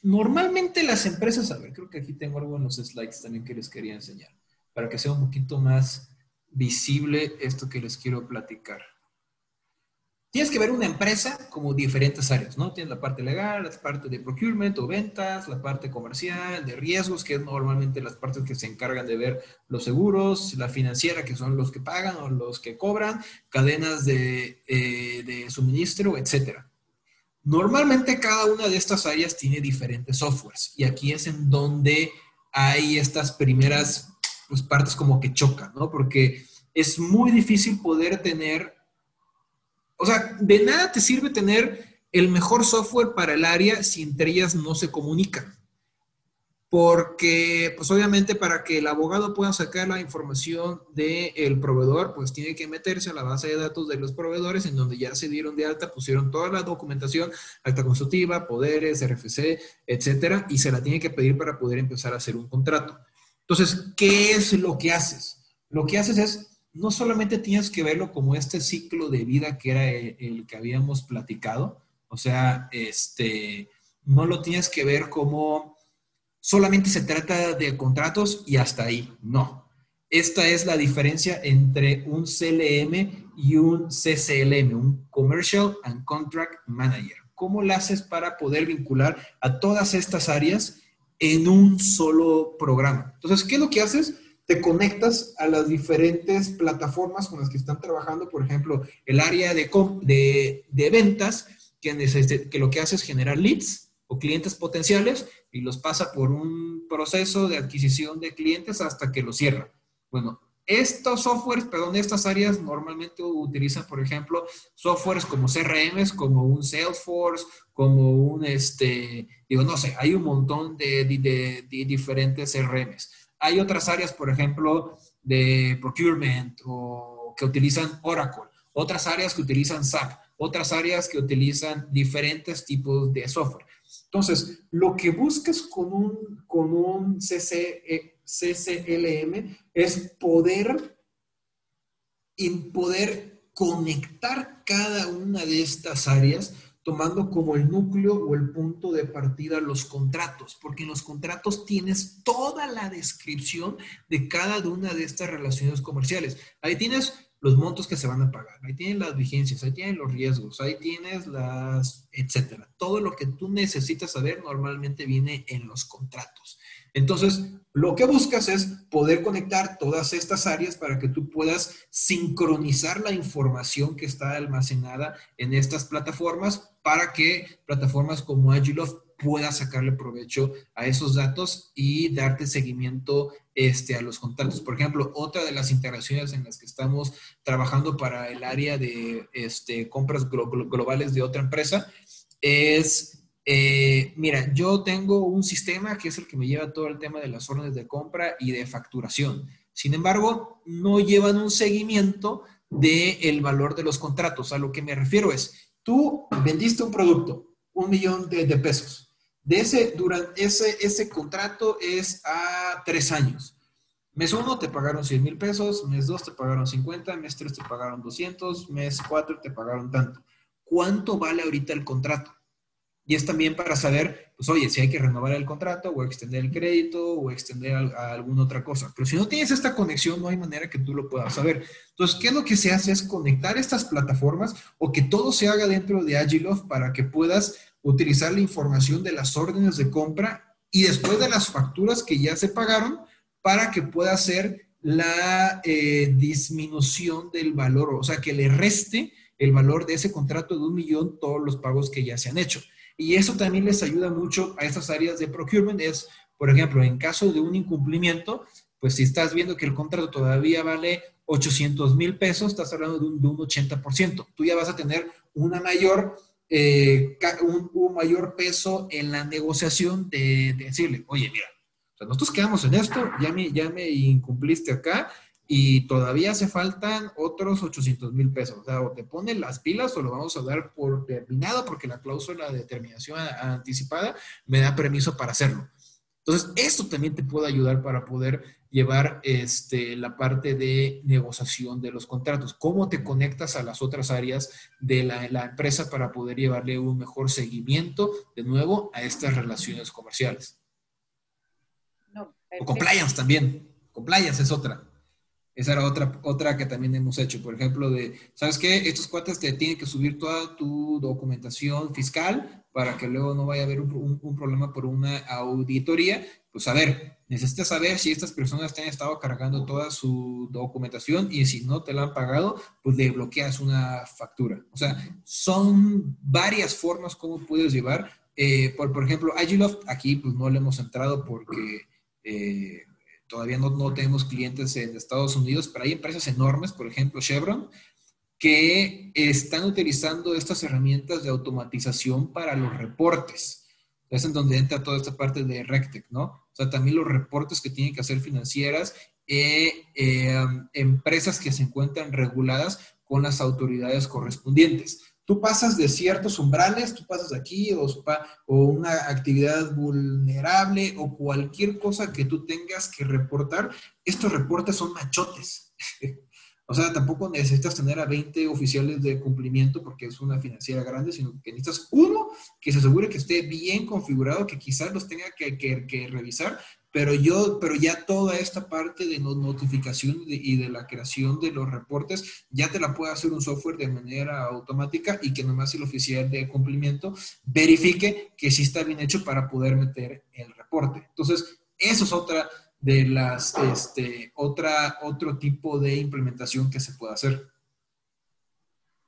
Normalmente las empresas, a ver, creo que aquí tengo algunos slides también que les quería enseñar, para que sea un poquito más visible esto que les quiero platicar. Tienes que ver una empresa como diferentes áreas, ¿no? Tienes la parte legal, la parte de procurement o ventas, la parte comercial, de riesgos, que es normalmente las partes que se encargan de ver los seguros, la financiera, que son los que pagan o los que cobran, cadenas de, eh, de suministro, etcétera. Normalmente cada una de estas áreas tiene diferentes softwares y aquí es en donde hay estas primeras pues, partes como que chocan, ¿no? Porque es muy difícil poder tener, o sea, de nada te sirve tener el mejor software para el área si entre ellas no se comunican porque pues obviamente para que el abogado pueda sacar la información del proveedor, pues tiene que meterse a la base de datos de los proveedores en donde ya se dieron de alta, pusieron toda la documentación, acta constitutiva, poderes, RFC, etcétera, y se la tiene que pedir para poder empezar a hacer un contrato. Entonces, ¿qué es lo que haces? Lo que haces es, no solamente tienes que verlo como este ciclo de vida que era el que habíamos platicado, O sea, este, no lo tienes que ver como solamente se trata de contratos y hasta ahí. No. Esta es la diferencia entre un CLM y un CCLM, un Commercial and Contract Manager. ¿Cómo lo haces para poder vincular a todas estas áreas en un solo programa? Entonces, ¿qué es lo que haces? te conectas a las diferentes plataformas con las que están trabajando, por ejemplo, el área de, de, de ventas, que, que lo que hace es generar leads o clientes potenciales y los pasa por un proceso de adquisición de clientes hasta que lo cierra. Bueno, estos softwares, perdón, estas áreas normalmente utilizan, por ejemplo, softwares como CRMs, como un Salesforce, como un, este, digo, no sé, hay un montón de diferentes CRMs. Hay otras áreas, por ejemplo, de procurement o que utilizan Oracle, otras áreas que utilizan SAP, otras áreas que utilizan diferentes tipos de software. Entonces, lo que buscas con un, con un CC, CCLM es poder, poder conectar cada una de estas áreas tomando como el núcleo o el punto de partida los contratos, porque en los contratos tienes toda la descripción de cada una de estas relaciones comerciales. Ahí tienes los montos que se van a pagar, ahí tienes las vigencias, ahí tienes los riesgos, ahí tienes las, etcétera. Todo lo que tú necesitas saber normalmente viene en los contratos. Entonces, lo que buscas es poder conectar todas estas áreas para que tú puedas sincronizar la información que está almacenada en estas plataformas para que plataformas como Agiloft pueda sacarle provecho a esos datos y darte seguimiento este, a los contratos. Por ejemplo, otra de las integraciones en las que estamos trabajando para el área de este, compras globales de otra empresa es eh, mira, yo tengo un sistema que es el que me lleva todo el tema de las órdenes de compra y de facturación. Sin embargo, no llevan un seguimiento del valor de los contratos. A lo que me refiero es, tú vendiste un producto, un millón de, pesos. De ese, durante ese, ese contrato es a tres años. Mes uno te pagaron 100 mil pesos, mes dos te pagaron 50, mes tres te pagaron 200, mes cuatro te pagaron tanto. ¿Cuánto vale ahorita el contrato? Y es también para saber, pues oye, si hay que renovar el contrato o extender el crédito o extender a, alguna otra cosa. Pero si no tienes esta conexión, no hay manera que tú lo puedas saber. Entonces, ¿qué es lo que se hace? Es conectar estas plataformas o que todo se haga dentro de Agiloft para que puedas utilizar la información de las órdenes de compra y después de las facturas que ya se pagaron para que pueda hacer la eh, disminución del valor, o sea, que le reste el valor de ese contrato de un millón todos los pagos que ya se han hecho. Y eso también les ayuda mucho a estas áreas de procurement. Es, por ejemplo, en caso de un incumplimiento, pues si estás viendo que el contrato todavía vale 800 mil pesos, estás hablando de un, de un 80%. Tú ya vas a tener una mayor, eh, un, mayor peso en la negociación de, decirle, oye, mira, nosotros quedamos en esto, ya me, ya me incumpliste acá, y todavía hace faltan otros 800 mil pesos. O sea, o te ponen las pilas o lo vamos a dar por terminado porque la cláusula de terminación anticipada me da permiso para hacerlo. Entonces, esto también te puede ayudar para poder llevar este, la parte de negociación de los contratos. ¿Cómo te conectas a las otras áreas de la, la empresa para poder llevarle un mejor seguimiento, de nuevo, a estas relaciones comerciales? o compliance también. Compliance es otra. Esa era otra, otra que también hemos hecho. Por ejemplo, de, ¿sabes qué? Estos cuates te tienen que subir toda tu documentación fiscal para que luego no vaya a haber un, problema por una auditoría. Pues a ver, necesitas saber si estas personas te han estado cargando toda su documentación y si no te la han pagado, pues le bloqueas una factura. O sea, son varias formas como puedes llevar. Eh, por, por ejemplo, Agiloft, aquí pues no le hemos entrado porque... Eh, todavía no, no, tenemos clientes en Estados Unidos, pero hay empresas enormes, por ejemplo Chevron, que están utilizando estas herramientas de automatización para los reportes. Es en donde entra toda esta parte de RecTech, ¿no? O sea, también los reportes que tienen que hacer financieras, eh, eh, empresas que se encuentran reguladas con las autoridades correspondientes tú pasas de ciertos umbrales, tú pasas aquí o, una actividad vulnerable o cualquier cosa que tú tengas que reportar, estos reportes son machotes. O sea, tampoco necesitas tener a 20 oficiales de cumplimiento porque es una financiera grande, sino que necesitas uno que se asegure que esté bien configurado, que quizás los tenga que, revisar, pero yo, pero ya toda esta parte de notificación y de la creación de los reportes, ya te la puede hacer un software de manera automática y que nomás el oficial de cumplimiento verifique que sí está bien hecho para poder meter el reporte. Entonces, eso es otra de las, este, otra, otro tipo de implementación que se puede hacer.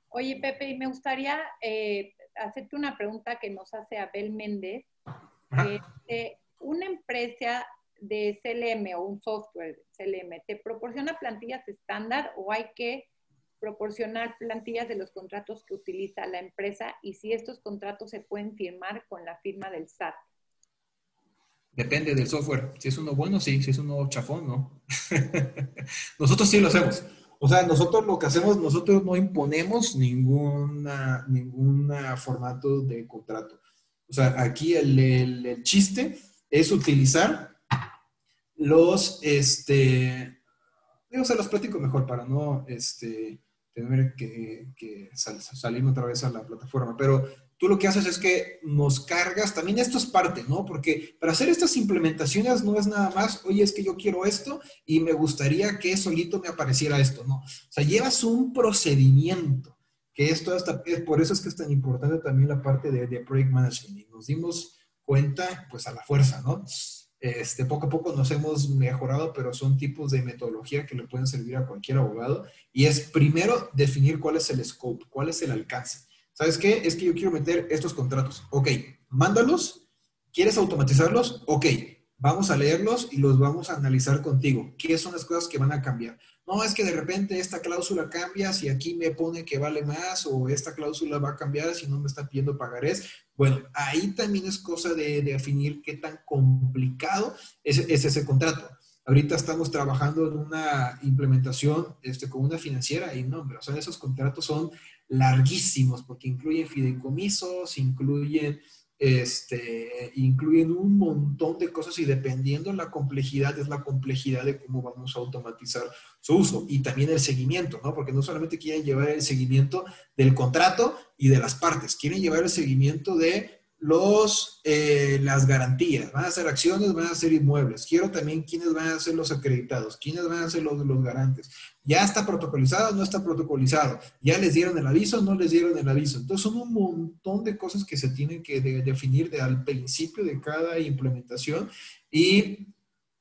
Oye, Pepe, me gustaría eh, hacerte una pregunta que nos hace Abel Méndez. Este, una empresa de CLM o un software CLM, ¿te proporciona plantillas estándar o hay que proporcionar plantillas de los contratos que utiliza la empresa y si estos contratos se pueden firmar con la firma del SAT? Depende del software. Si es uno bueno, sí. Si es uno chafón, no. nosotros sí lo hacemos. O sea, nosotros lo que hacemos, nosotros no imponemos ninguna, ningún formato de contrato. O sea, aquí el, chiste es utilizar los, este, digo, se los platico mejor para no, este, tener que, que salir otra vez a la plataforma, pero tú lo que haces es que nos cargas, también esto es parte, ¿no? Porque para hacer estas implementaciones no es nada más, oye, es que yo quiero esto y me gustaría que solito me apareciera esto, ¿no? O sea, llevas un procedimiento, que esto hasta, por eso es que es tan importante también la parte de, de Project Management. Y nos dimos cuenta, pues a la fuerza, ¿no? Este, poco a poco nos hemos mejorado, pero son tipos de metodología que le pueden servir a cualquier abogado. Y es primero definir cuál es el scope, cuál es el alcance. ¿Sabes qué? Es que yo quiero meter estos contratos. Ok, mándalos. ¿Quieres automatizarlos? Ok, vamos a leerlos y los vamos a analizar contigo. ¿Qué son las cosas que van a cambiar? No, es que de repente esta cláusula cambia si aquí me pone que vale más o esta cláusula va a cambiar si no me está pidiendo pagarés. Bueno, ahí también es cosa de, definir qué tan complicado es, es, ese contrato. Ahorita estamos trabajando en una implementación este, con una financiera y no, o sea, esos contratos son larguísimos porque incluyen fideicomisos, incluyen, este, incluyen un montón de cosas y dependiendo la complejidad es la complejidad de cómo vamos a automatizar su uso y también el seguimiento, ¿no? Porque no solamente quieren llevar el seguimiento del contrato y de las partes, quieren llevar el seguimiento de los, eh, las garantías, van a ser acciones, van a ser inmuebles. Quiero también quiénes van a ser los acreditados, quiénes van a ser los, los garantes. ¿Ya está protocolizado no está protocolizado? ¿Ya les dieron el aviso no les dieron el aviso? Entonces son un montón de cosas que se tienen que definir de, al principio de cada implementación y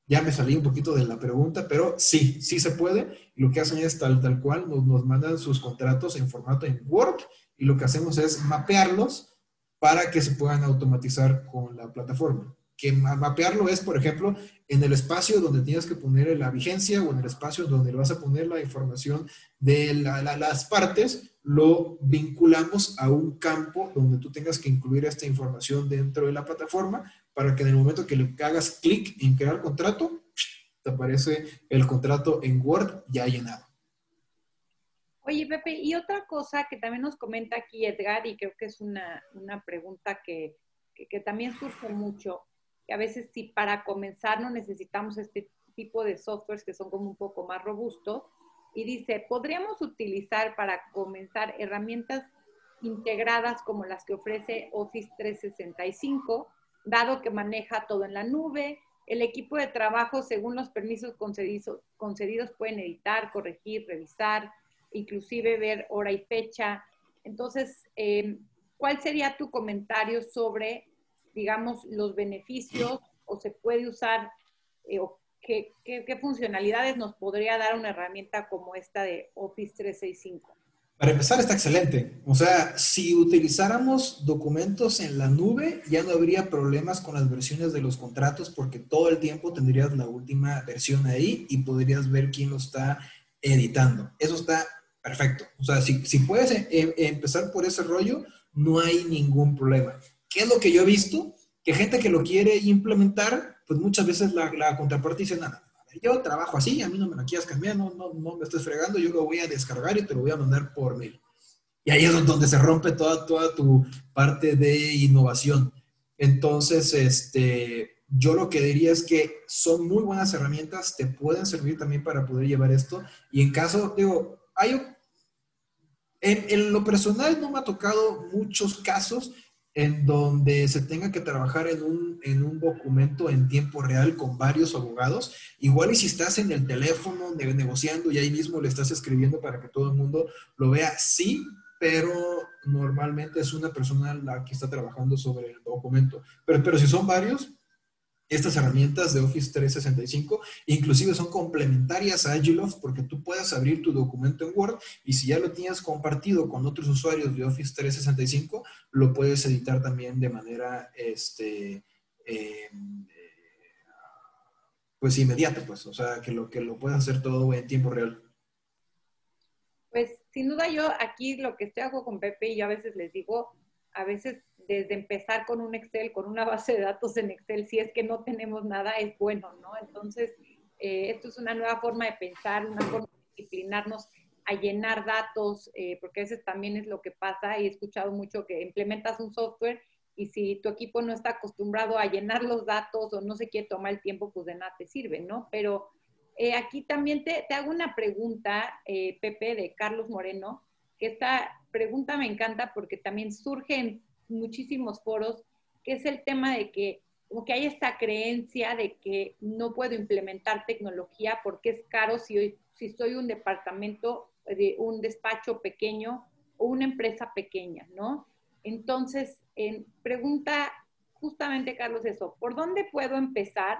ya me salí un poquito de la pregunta, pero sí, sí se puede. lo que hacen es tal, tal cual, nos, nos mandan sus contratos en formato en Word y lo que hacemos es mapearlos para que se puedan automatizar con la plataforma. Que mapearlo es, por ejemplo, en el espacio donde tienes que poner la vigencia o en el espacio donde vas a poner la información de las partes, lo vinculamos a un campo donde tú tengas que incluir esta información dentro de la plataforma para que en el momento que le hagas clic en crear contrato, te aparece el contrato en Word ya llenado. Oye, Pepe, y otra cosa que también nos comenta aquí Edgar, y creo que es una, pregunta que, también surge mucho, que a veces si para comenzar no necesitamos este tipo de softwares que son como un poco más robustos, y dice, ¿podríamos utilizar para comenzar herramientas integradas como las que ofrece Office 365, dado que maneja todo en la nube? El equipo de trabajo, según los permisos concedidos, concedidos pueden editar, corregir, revisar, inclusive ver hora y fecha. Entonces, eh, ¿cuál sería tu comentario sobre, digamos, los beneficios o se puede usar eh, o qué, qué, funcionalidades nos podría dar una herramienta como esta de Office 365? Para empezar, está excelente. O sea, si utilizáramos documentos en la nube, ya no habría problemas con las versiones de los contratos porque todo el tiempo tendrías la última versión ahí y podrías ver quién lo está editando. Eso está perfecto. O sea, si, si puedes eh, empezar por ese rollo, no hay ningún problema. ¿Qué es lo que yo he visto? Que gente que lo quiere implementar, pues muchas veces la, la contraparte dice, nada, yo trabajo así, a mí no me lo quieras cambiar, no, no, no me estés fregando, yo lo voy a descargar y te lo voy a mandar por mail. Y ahí es donde se rompe toda, toda tu parte de innovación. Entonces, este, yo lo que diría es que son muy buenas herramientas, te pueden servir también para poder llevar esto. Y en caso, digo, hay, en, en lo personal no me ha tocado muchos casos en donde se tenga que trabajar en un, en un documento en tiempo real con varios abogados. Igual y si estás en el teléfono negociando y ahí mismo le estás escribiendo para que todo el mundo lo vea, sí, pero normalmente es una persona la que está trabajando sobre el documento. Pero, pero si son varios, estas herramientas de Office 365 inclusive son complementarias a Agiloft porque tú puedes abrir tu documento en Word y si ya lo tienes compartido con otros usuarios de Office 365, lo puedes editar también de manera, este, em, pues inmediata, pues, o sea, que lo, que lo puedes hacer todo en tiempo real. Pues sin duda yo aquí lo que estoy hago con Pepe y yo a veces les digo, a veces desde empezar con un Excel, con una base de datos en Excel, si es que no tenemos nada, es bueno, ¿no? Entonces, eh, esto es una nueva forma de pensar, una forma de disciplinarnos a llenar datos, eh, porque a veces también es lo que pasa, y he escuchado mucho que implementas un software y si tu equipo no está acostumbrado a llenar los datos o no se quiere tomar el tiempo, pues de nada te sirve, ¿no? Pero eh, aquí también te, te, hago una pregunta, Pepe, de Carlos Moreno, que esta pregunta me encanta porque también surge en muchísimos foros, que es el tema de que como que hay esta creencia de que no puedo implementar tecnología porque es caro si, si soy un departamento, de un despacho pequeño o una empresa pequeña, ¿no? Entonces, en, pregunta justamente, Carlos, eso, ¿por dónde puedo empezar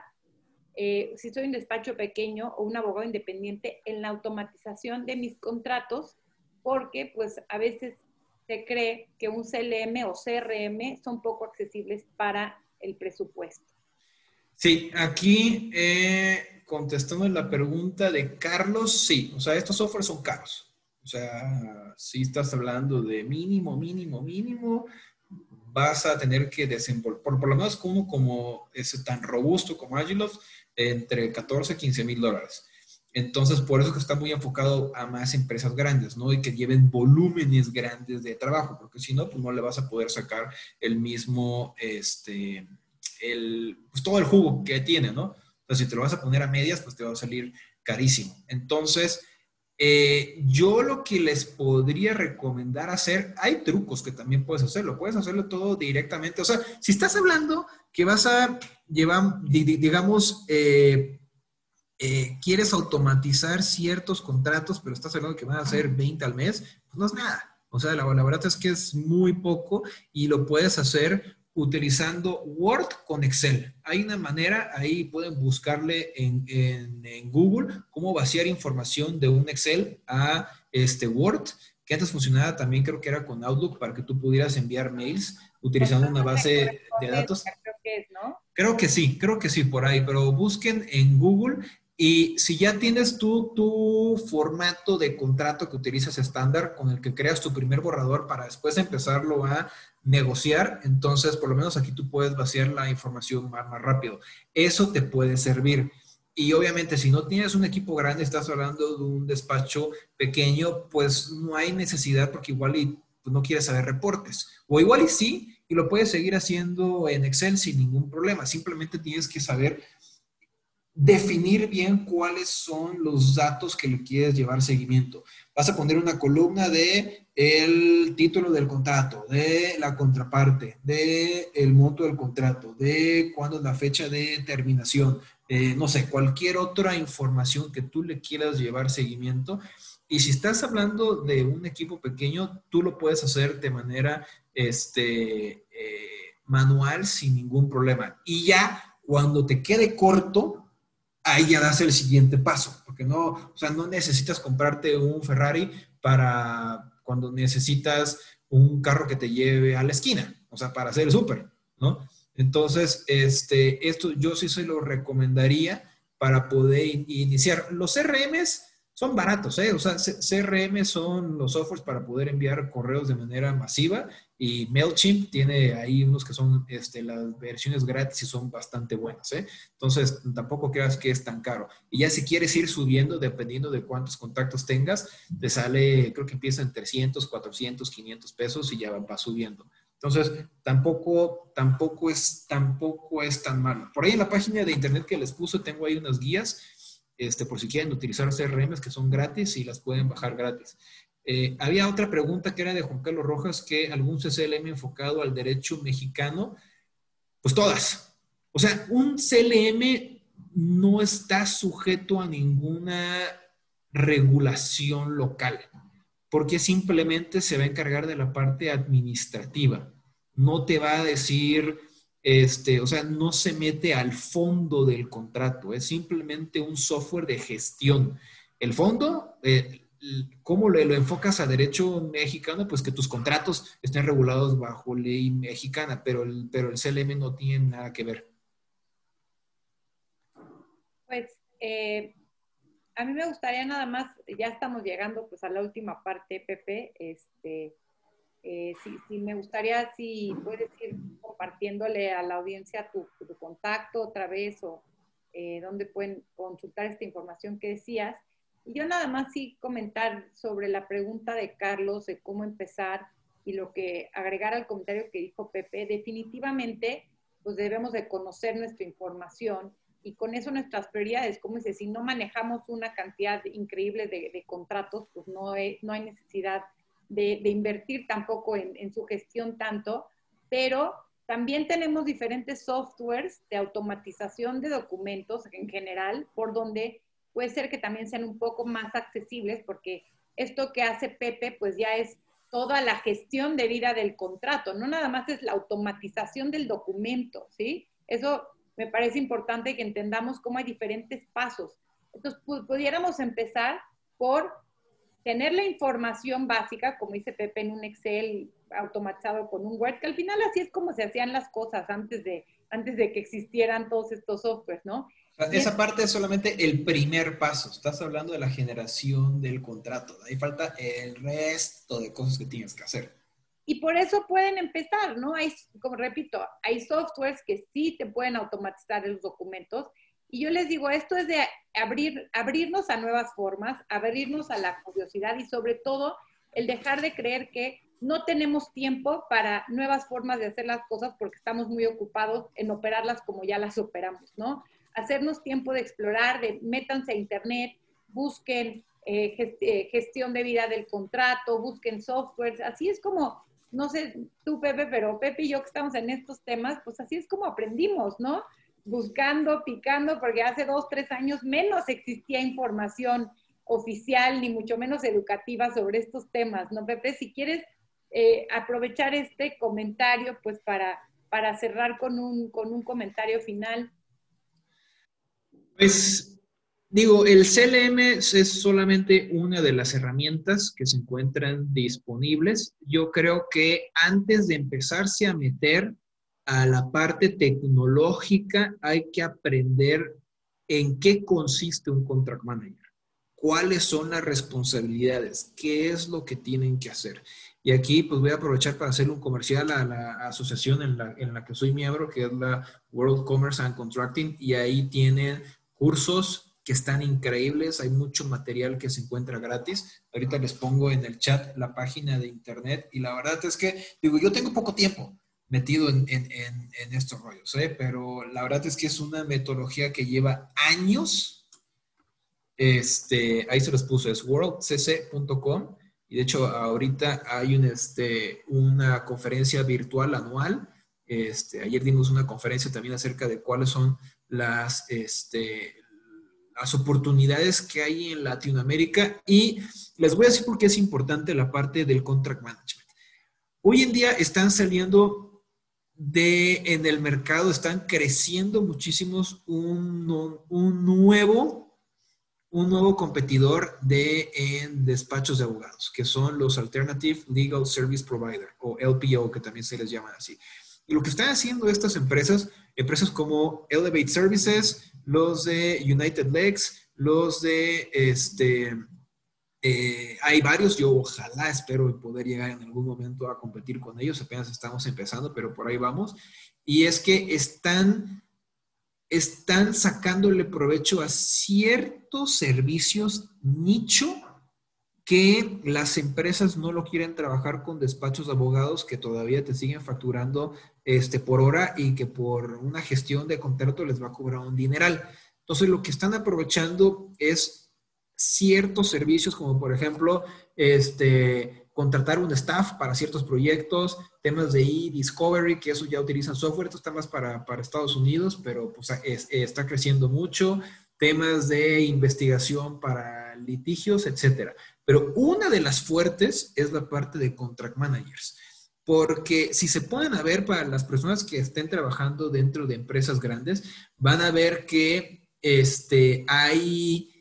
eh, si soy un despacho pequeño o un abogado independiente en la automatización de mis contratos? Porque pues a veces se cree que un CLM o CRM son poco accesibles para el presupuesto. Sí, aquí eh, contestando la pregunta de Carlos, sí, o sea, estos softwares son caros. O sea, si estás hablando de mínimo, mínimo, mínimo, vas a tener que desenvolver, por, lo menos como, como es tan robusto como Agiloft, entre 14 y 15 mil dólares. Entonces, por eso que está muy enfocado a más empresas grandes, ¿no? Y que lleven volúmenes grandes de trabajo, porque si no, pues no le vas a poder sacar el mismo, este, el, pues todo el jugo que tiene, ¿no? Entonces, si te lo vas a poner a medias, pues te va a salir carísimo. Entonces, eh, yo lo que les podría recomendar hacer, hay trucos que también puedes hacerlo, puedes hacerlo todo directamente. O sea, si estás hablando que vas a llevar, digamos, eh, eh, quieres automatizar ciertos contratos, pero estás hablando que van a ser 20 al mes, pues no es nada. O sea, la, verdad es que es muy poco y lo puedes hacer utilizando Word con Excel. Hay una manera, ahí pueden buscarle en, en, Google cómo vaciar información de un Excel a este Word, que antes funcionaba también creo que era con Outlook para que tú pudieras enviar mails utilizando una base de datos. Creo que, es, ¿no? creo que sí, creo que sí por ahí, pero busquen en Google y si ya tienes tú tu formato de contrato que utilizas estándar con el que creas tu primer borrador para después empezarlo a negociar, entonces por lo menos aquí tú puedes vaciar la información más, rápido. Eso te puede servir. Y obviamente si no tienes un equipo grande, estás hablando de un despacho pequeño, pues no hay necesidad porque igual y, no quieres saber reportes. O igual y sí, y lo puedes seguir haciendo en Excel sin ningún problema. Simplemente tienes que saber definir bien cuáles son los datos que le quieres llevar seguimiento. Vas a poner una columna de el título del contrato, de la contraparte, de el monto del contrato, de cuándo es la fecha de terminación, no sé, cualquier otra información que tú le quieras llevar seguimiento. Y si estás hablando de un equipo pequeño, tú lo puedes hacer de manera este, eh, manual sin ningún problema. Y ya cuando te quede corto, ahí ya das el siguiente paso, porque no, o sea, no necesitas comprarte un Ferrari para cuando necesitas un carro que te lleve a la esquina, o sea, para hacer el súper, ¿no? Entonces, este, esto yo sí se lo recomendaría para poder iniciar. Los CRMs son baratos, ¿eh? O sea, CRM son los softwares para poder enviar correos de manera masiva y MailChimp tiene ahí unos que son este, las versiones gratis y son bastante buenas. ¿eh? Entonces, tampoco creas que es tan caro. Y ya si quieres ir subiendo, dependiendo de cuántos contactos tengas, te sale, creo que empieza en 300, 400, 500 pesos y ya va, subiendo. Entonces, tampoco, tampoco, es, tampoco es tan malo. Por ahí en la página de internet que les puse tengo ahí unas guías, este, por si quieren utilizar CRMs que son gratis y las pueden bajar gratis. Eh, había otra pregunta que era de Juan Carlos Rojas, que algún CCLM enfocado al derecho mexicano, pues todas. O sea, un CLM no está sujeto a ninguna regulación local, porque simplemente se va a encargar de la parte administrativa. No te va a decir, este, o sea, no se mete al fondo del contrato, es simplemente un software de gestión. El fondo, eh, ¿cómo lo, enfocas a derecho mexicano? Pues que tus contratos estén regulados bajo ley mexicana, pero el, pero el CLM no tiene nada que ver. Pues eh, a mí me gustaría nada más, ya estamos llegando pues a la última parte, Pepe, este, eh, sí, me gustaría si puedes ir compartiéndole a la audiencia tu, contacto otra vez o eh, dónde pueden consultar esta información que decías. Yo nada más sí comentar sobre la pregunta de Carlos de cómo empezar y lo que agregar al comentario que dijo Pepe, definitivamente pues debemos de conocer nuestra información y con eso nuestras prioridades, como dice, si no manejamos una cantidad increíble de, contratos, pues no no hay necesidad de, invertir tampoco en, su gestión tanto, pero también tenemos diferentes softwares de automatización de documentos en general, por donde puede ser que también sean un poco más accesibles, porque esto que hace Pepe, pues ya es toda la gestión de vida del contrato, no nada más es la automatización del documento, ¿sí? Eso me parece importante que entendamos cómo hay diferentes pasos. Entonces, pudiéramos empezar por tener la información básica, como dice Pepe, en un Excel automatizado con un Word, que al final así es como se hacían las cosas antes de, antes de que existieran todos estos softwares, ¿no? Esa parte es solamente el primer paso. Estás hablando de la generación del contrato. Ahí falta el resto de cosas que tienes que hacer. Y por eso pueden empezar, ¿no? Hay, como repito, hay softwares que sí te pueden automatizar los documentos. Y yo les digo, esto es de abrir, abrirnos a nuevas formas, abrirnos a la curiosidad y sobre todo el dejar de creer que no tenemos tiempo para nuevas formas de hacer las cosas porque estamos muy ocupados en operarlas como ya las operamos, ¿no? Hacernos tiempo de explorar, de métanse a internet, busquen eh, eh, gestión de vida del contrato, busquen softwares, así es como no sé tú, Pepe, pero Pepe y yo que estamos en estos temas, pues así es como aprendimos, ¿no? Buscando, picando, porque hace dos, tres años menos existía información oficial, ni mucho menos educativa sobre estos temas, ¿no, Pepe? Si quieres eh, aprovechar este comentario, pues para, para cerrar con un, con un comentario final. Pues Digo, el CLM es solamente una de las herramientas que se encuentran disponibles. Yo creo que antes de empezarse a meter a la parte tecnológica, hay que aprender en qué consiste un contract manager, cuáles son las responsabilidades, qué es lo que tienen que hacer. Y aquí pues voy a aprovechar para hacer un comercial a la asociación en la, en la que soy miembro, que es la World Commerce and Contracting, y ahí tienen cursos que están increíbles, hay mucho material que se encuentra gratis. Ahorita les pongo en el chat la página de internet y la verdad es que, digo, yo tengo poco tiempo metido en, en, en, estos rollos, ¿eh? pero la verdad es que es una metodología que lleva años. Este, ahí se los puse, es worldcc.com y de hecho ahorita hay un, este, una conferencia virtual anual. Este, ayer dimos una conferencia también acerca de cuáles son las, este, las oportunidades que hay en Latinoamérica y les voy a decir por qué es importante la parte del contract management. Hoy en día están saliendo de, en el mercado, están creciendo muchísimos un, un nuevo, un nuevo competidor de, en despachos de abogados, que son los Alternative Legal Service Provider o LPO, que también se les llama así. Lo que están haciendo estas empresas, empresas como Elevate Services, los de United Legs, los de este. Eh, hay varios, yo ojalá espero poder llegar en algún momento a competir con ellos, apenas estamos empezando, pero por ahí vamos. Y es que están, están sacándole provecho a ciertos servicios nicho que las empresas no lo quieren trabajar con despachos de abogados que todavía te siguen facturando este, por hora y que por una gestión de contrato les va a cobrar un dineral. Entonces, lo que están aprovechando es ciertos servicios, como por ejemplo, este, contratar un staff para ciertos proyectos, temas de e-discovery, que eso ya utilizan software, esto está más para, para Estados Unidos, pero pues, está creciendo mucho, temas de investigación para litigios, etcétera. Pero una de las fuertes es la parte de contract managers. Porque si se pueden ver para las personas que estén trabajando dentro de empresas grandes, van a ver que este, hay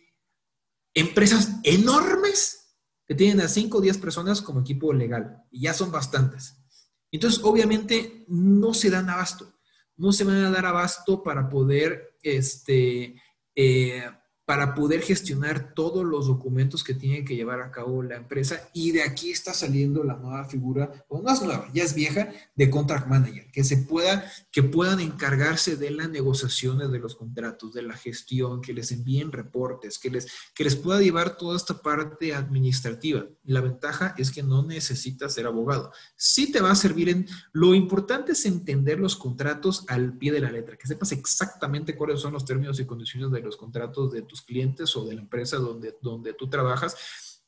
empresas enormes que tienen a 5 o 10 personas como equipo legal y ya son bastantes. Entonces, obviamente, no se dan abasto. No se van a dar abasto para poder este, eh, para poder gestionar todos los documentos que tiene que llevar a cabo la empresa. Y de aquí está saliendo la nueva figura, o no es nueva, ya es vieja, de contract manager, que se pueda, que puedan encargarse de las negociaciones de los contratos, de la gestión, que les envíen reportes, que les, que les pueda llevar toda esta parte administrativa. La ventaja es que no necesitas ser abogado. Sí te va a servir en, lo importante es entender los contratos al pie de la letra, que sepas exactamente cuáles son los términos y condiciones de los contratos de tus clientes o de la empresa donde, donde tú trabajas,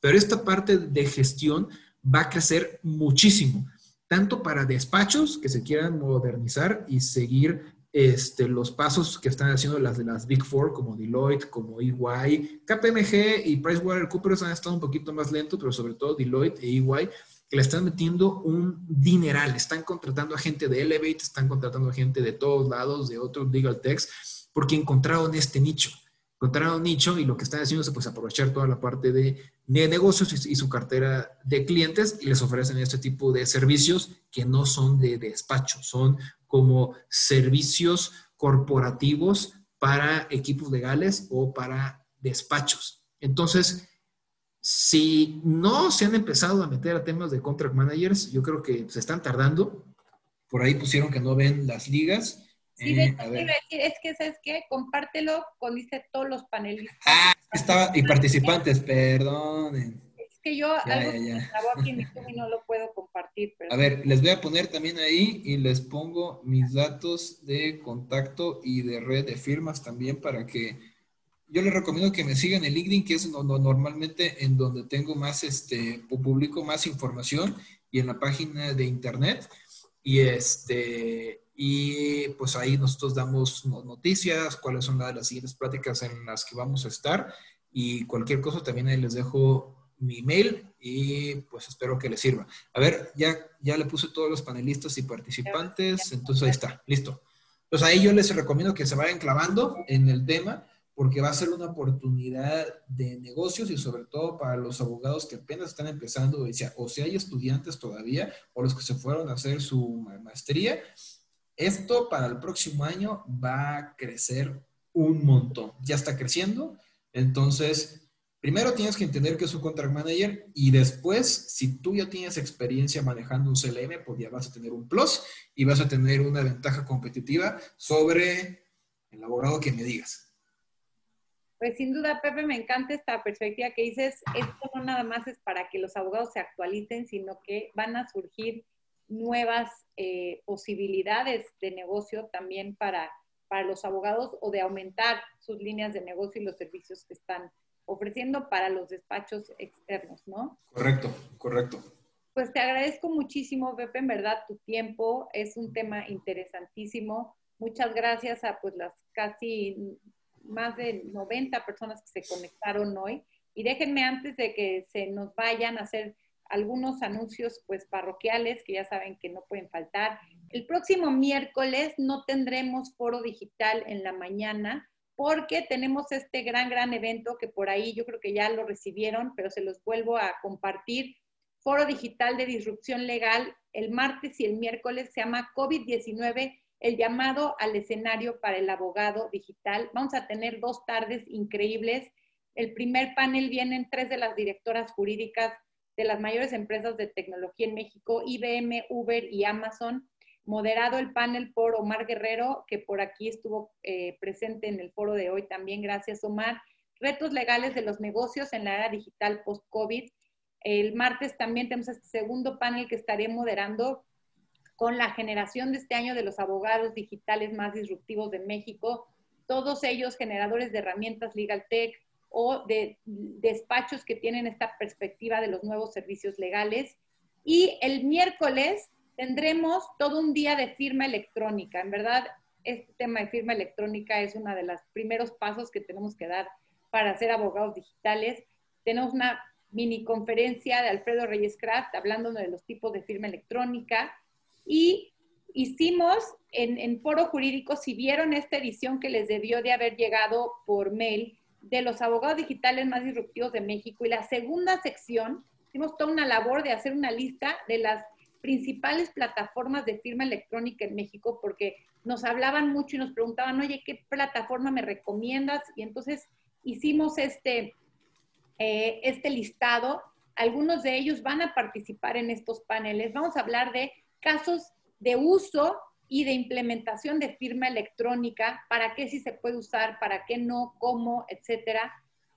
pero esta parte de gestión va a crecer muchísimo, tanto para despachos que se quieran modernizar y seguir este, los pasos que están haciendo las de las Big Four, como Deloitte, como EY, KPMG y PricewaterhouseCoopers han estado un poquito más lentos, pero sobre todo Deloitte e EY, que le están metiendo un dineral, están contratando a gente de Elevate, están contratando a gente de todos lados, de otros legal techs, porque encontraron este nicho encontraron un nicho y lo que están haciendo es pues, aprovechar toda la parte de, negocios y, su cartera de clientes y les ofrecen este tipo de servicios que no son de despacho, son como servicios corporativos para equipos legales o para despachos. Entonces, si no se han empezado a meter a temas de contract managers, yo creo que se están tardando. Por ahí pusieron que no ven las ligas. Sí, de hecho, decir, es que, ¿sabes qué? Compártelo con, dice, todos los panelistas. Ah, estaba, y participantes, perdonen. Es que yo algo ya, aquí en y no lo puedo compartir. A ver, les voy a poner también ahí y les pongo mis datos de contacto y de red de firmas también para que yo les recomiendo que me sigan en LinkedIn, que es normalmente en donde tengo más, este, publico más información y en la página de internet. Y este, y pues ahí nosotros damos noticias, cuáles son las siguientes prácticas en las que vamos a estar y cualquier cosa también ahí les dejo mi email y pues espero que les sirva. A ver, ya, ya le puse todos los panelistas y participantes, entonces ahí está, listo. Pues ahí yo les recomiendo que se vayan clavando en el tema porque va a ser una oportunidad de negocios y sobre todo para los abogados que apenas están empezando, o sea, hay estudiantes todavía o los que se fueron a hacer su maestría, esto para el próximo año va a crecer un montón. Ya está creciendo. Entonces, primero tienes que entender que es un contract manager y después, si tú ya tienes experiencia manejando un CLM, pues ya vas a tener un plus y vas a tener una ventaja competitiva sobre el abogado que me digas. Pues sin duda, Pepe, me encanta esta perspectiva que dices, esto no nada más es para que los abogados se actualicen, sino que van a surgir nuevas eh, posibilidades de negocio también para, para los abogados o de aumentar sus líneas de negocio y los servicios que están ofreciendo para los despachos externos, ¿no? Correcto, correcto. Pues te agradezco muchísimo, Pepe, en verdad tu tiempo es un tema interesantísimo. Muchas gracias a pues las casi más de 90 personas que se conectaron hoy. Y déjenme antes de que se nos vayan a hacer algunos anuncios pues parroquiales que ya saben que no pueden faltar. El próximo miércoles no tendremos foro digital en la mañana porque tenemos este gran, gran evento que por ahí yo creo que ya lo recibieron, pero se los vuelvo a compartir. Foro digital de disrupción legal el martes y el miércoles se llama COVID-19, el llamado al escenario para el abogado digital. Vamos a tener dos tardes increíbles. El primer panel vienen tres de las directoras jurídicas de las mayores empresas de tecnología en México, IBM, Uber y Amazon, moderado el panel por Omar Guerrero, que por aquí estuvo eh, presente en el foro de hoy también. Gracias, Omar. Retos legales de los negocios en la era digital post-COVID. El martes también tenemos este segundo panel que estaré moderando con la generación de este año de los abogados digitales más disruptivos de México, todos ellos generadores de herramientas Legal Tech o de despachos que tienen esta perspectiva de los nuevos servicios legales. Y el miércoles tendremos todo un día de firma electrónica. En verdad, este tema de firma electrónica es uno de los primeros pasos que tenemos que dar para ser abogados digitales. Tenemos una mini conferencia de Alfredo Reyes Craft hablando de los tipos de firma electrónica y hicimos en, en Foro Jurídico, si vieron esta edición que les debió de haber llegado por mail de los abogados digitales más disruptivos de México y la segunda sección, hicimos toda una labor de hacer una lista de las principales plataformas de firma electrónica en México porque nos hablaban mucho y nos preguntaban, oye, ¿qué plataforma me recomiendas? Y entonces hicimos este, eh, este listado. Algunos de ellos van a participar en estos paneles. Vamos a hablar de casos de uso y de implementación de firma electrónica, para qué sí se puede usar, para qué no, cómo, etcétera.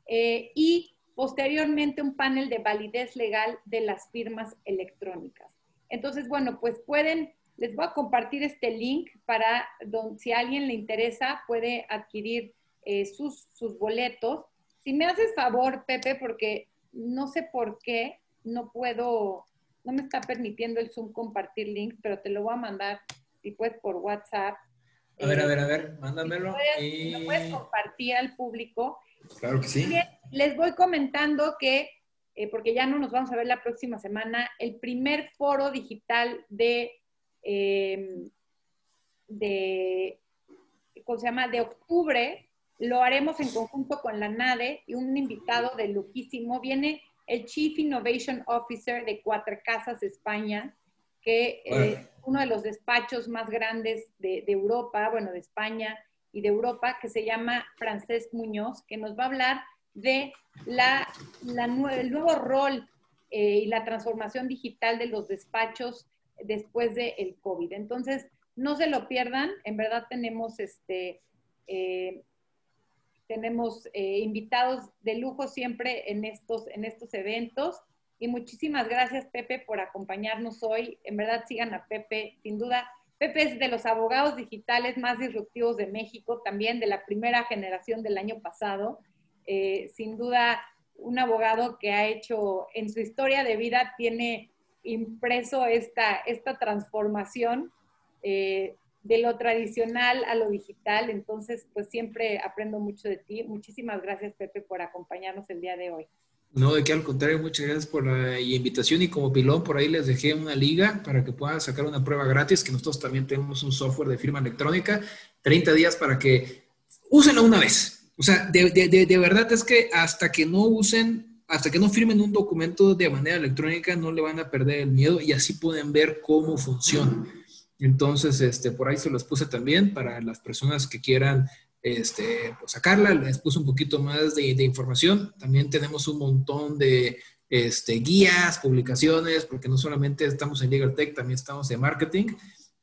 Eh, y posteriormente un panel de validez legal de las firmas electrónicas. Entonces, bueno, pues pueden, les voy a compartir este link para donde si a alguien le interesa puede adquirir eh, sus, sus boletos. Si me haces favor, Pepe, porque no sé por qué no puedo, no me está permitiendo el Zoom compartir links, pero te lo voy a mandar si puedes por WhatsApp. A ver, a ver, a ver, mándamelo. y... Lo puedes compartir al público. Claro que sí. les voy comentando que, eh, porque ya no nos vamos a ver la próxima semana, el primer foro digital de, eh, de ¿cómo se llama? De octubre lo haremos en conjunto con la NADE y un invitado de lujísimo. Viene el Chief Innovation Officer de Cuatro Casas España, que eh, uno de los despachos más grandes de, Europa, bueno, de España y de Europa, que se llama Francesc Muñoz, que nos va a hablar de la, el nuevo rol eh, y la transformación digital de los despachos después del el COVID. Entonces, no se lo pierdan, en verdad tenemos este, eh, tenemos eh, invitados de lujo siempre en estos, en estos eventos. Y muchísimas gracias, Pepe, por acompañarnos hoy. En verdad, sigan a Pepe, sin duda. Pepe es de los abogados digitales más disruptivos de México, también de la primera generación del año pasado. Eh, sin duda, un abogado que ha hecho en su historia de vida, tiene impreso esta, esta transformación. Eh, de lo tradicional a lo digital. Entonces, pues siempre aprendo mucho de ti. Muchísimas gracias, Pepe, por acompañarnos el día de hoy. No, de qué al contrario, muchas gracias por la invitación y como pilón por ahí les dejé una liga para que puedan sacar una prueba gratis, que nosotros también tenemos un software de firma electrónica, 30 días para que úsenlo una vez. O sea, de, de, de verdad es que hasta que no usen, hasta que no firmen un documento de manera electrónica, no le van a perder el miedo y así pueden ver cómo funciona. Entonces, este, por ahí se los puse también para las personas que quieran este, pues, sacarla. Les puse un poquito más de, información. También tenemos un montón de este, guías, publicaciones, porque no solamente estamos en Legal Tech, también estamos en marketing.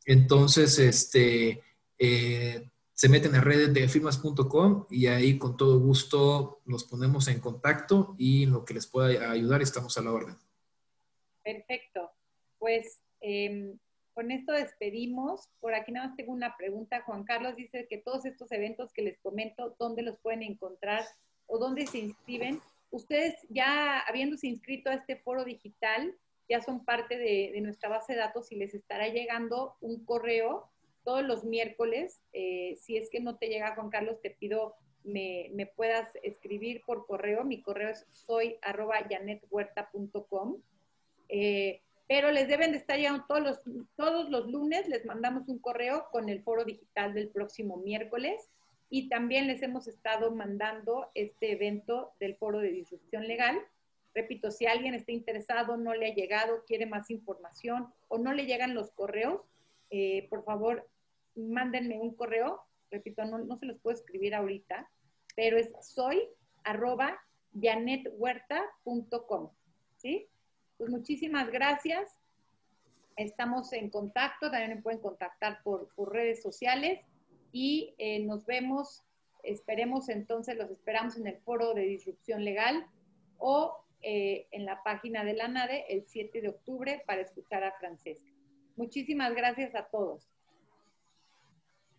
Entonces, este, eh, se meten a redes de firmas.com y ahí con todo gusto nos ponemos en contacto y lo que les pueda ayudar estamos a la orden. Perfecto. Pues eh, con esto despedimos. Por aquí nada más tengo una pregunta. Juan Carlos dice que todos estos eventos que les comento, ¿dónde los pueden encontrar o dónde se inscriben? Ustedes ya habiéndose inscrito a este foro digital, ya son parte de, nuestra base de datos y les estará llegando un correo todos los miércoles. Eh, si es que no te llega, Juan Carlos, te pido me, me puedas escribir por correo. Mi correo es soy arroba Eh, pero les deben de estar llegando todos los, todos los lunes, les mandamos un correo con el foro digital del próximo miércoles y también les hemos estado mandando este evento del foro de disrupción legal. Repito, si alguien está interesado, no le ha llegado, quiere más información o no le llegan los correos, eh, por favor, mándenme un correo. Repito, no, no se los puedo escribir ahorita, pero es soy arroba janethuerta.com. ¿Sí? Pues muchísimas gracias. Estamos en contacto, también me pueden contactar por, redes sociales y eh, nos vemos, esperemos entonces, los esperamos en el foro de disrupción legal o eh, en la página de la NADE el 7 de octubre para escuchar a Francesca. Muchísimas gracias a todos.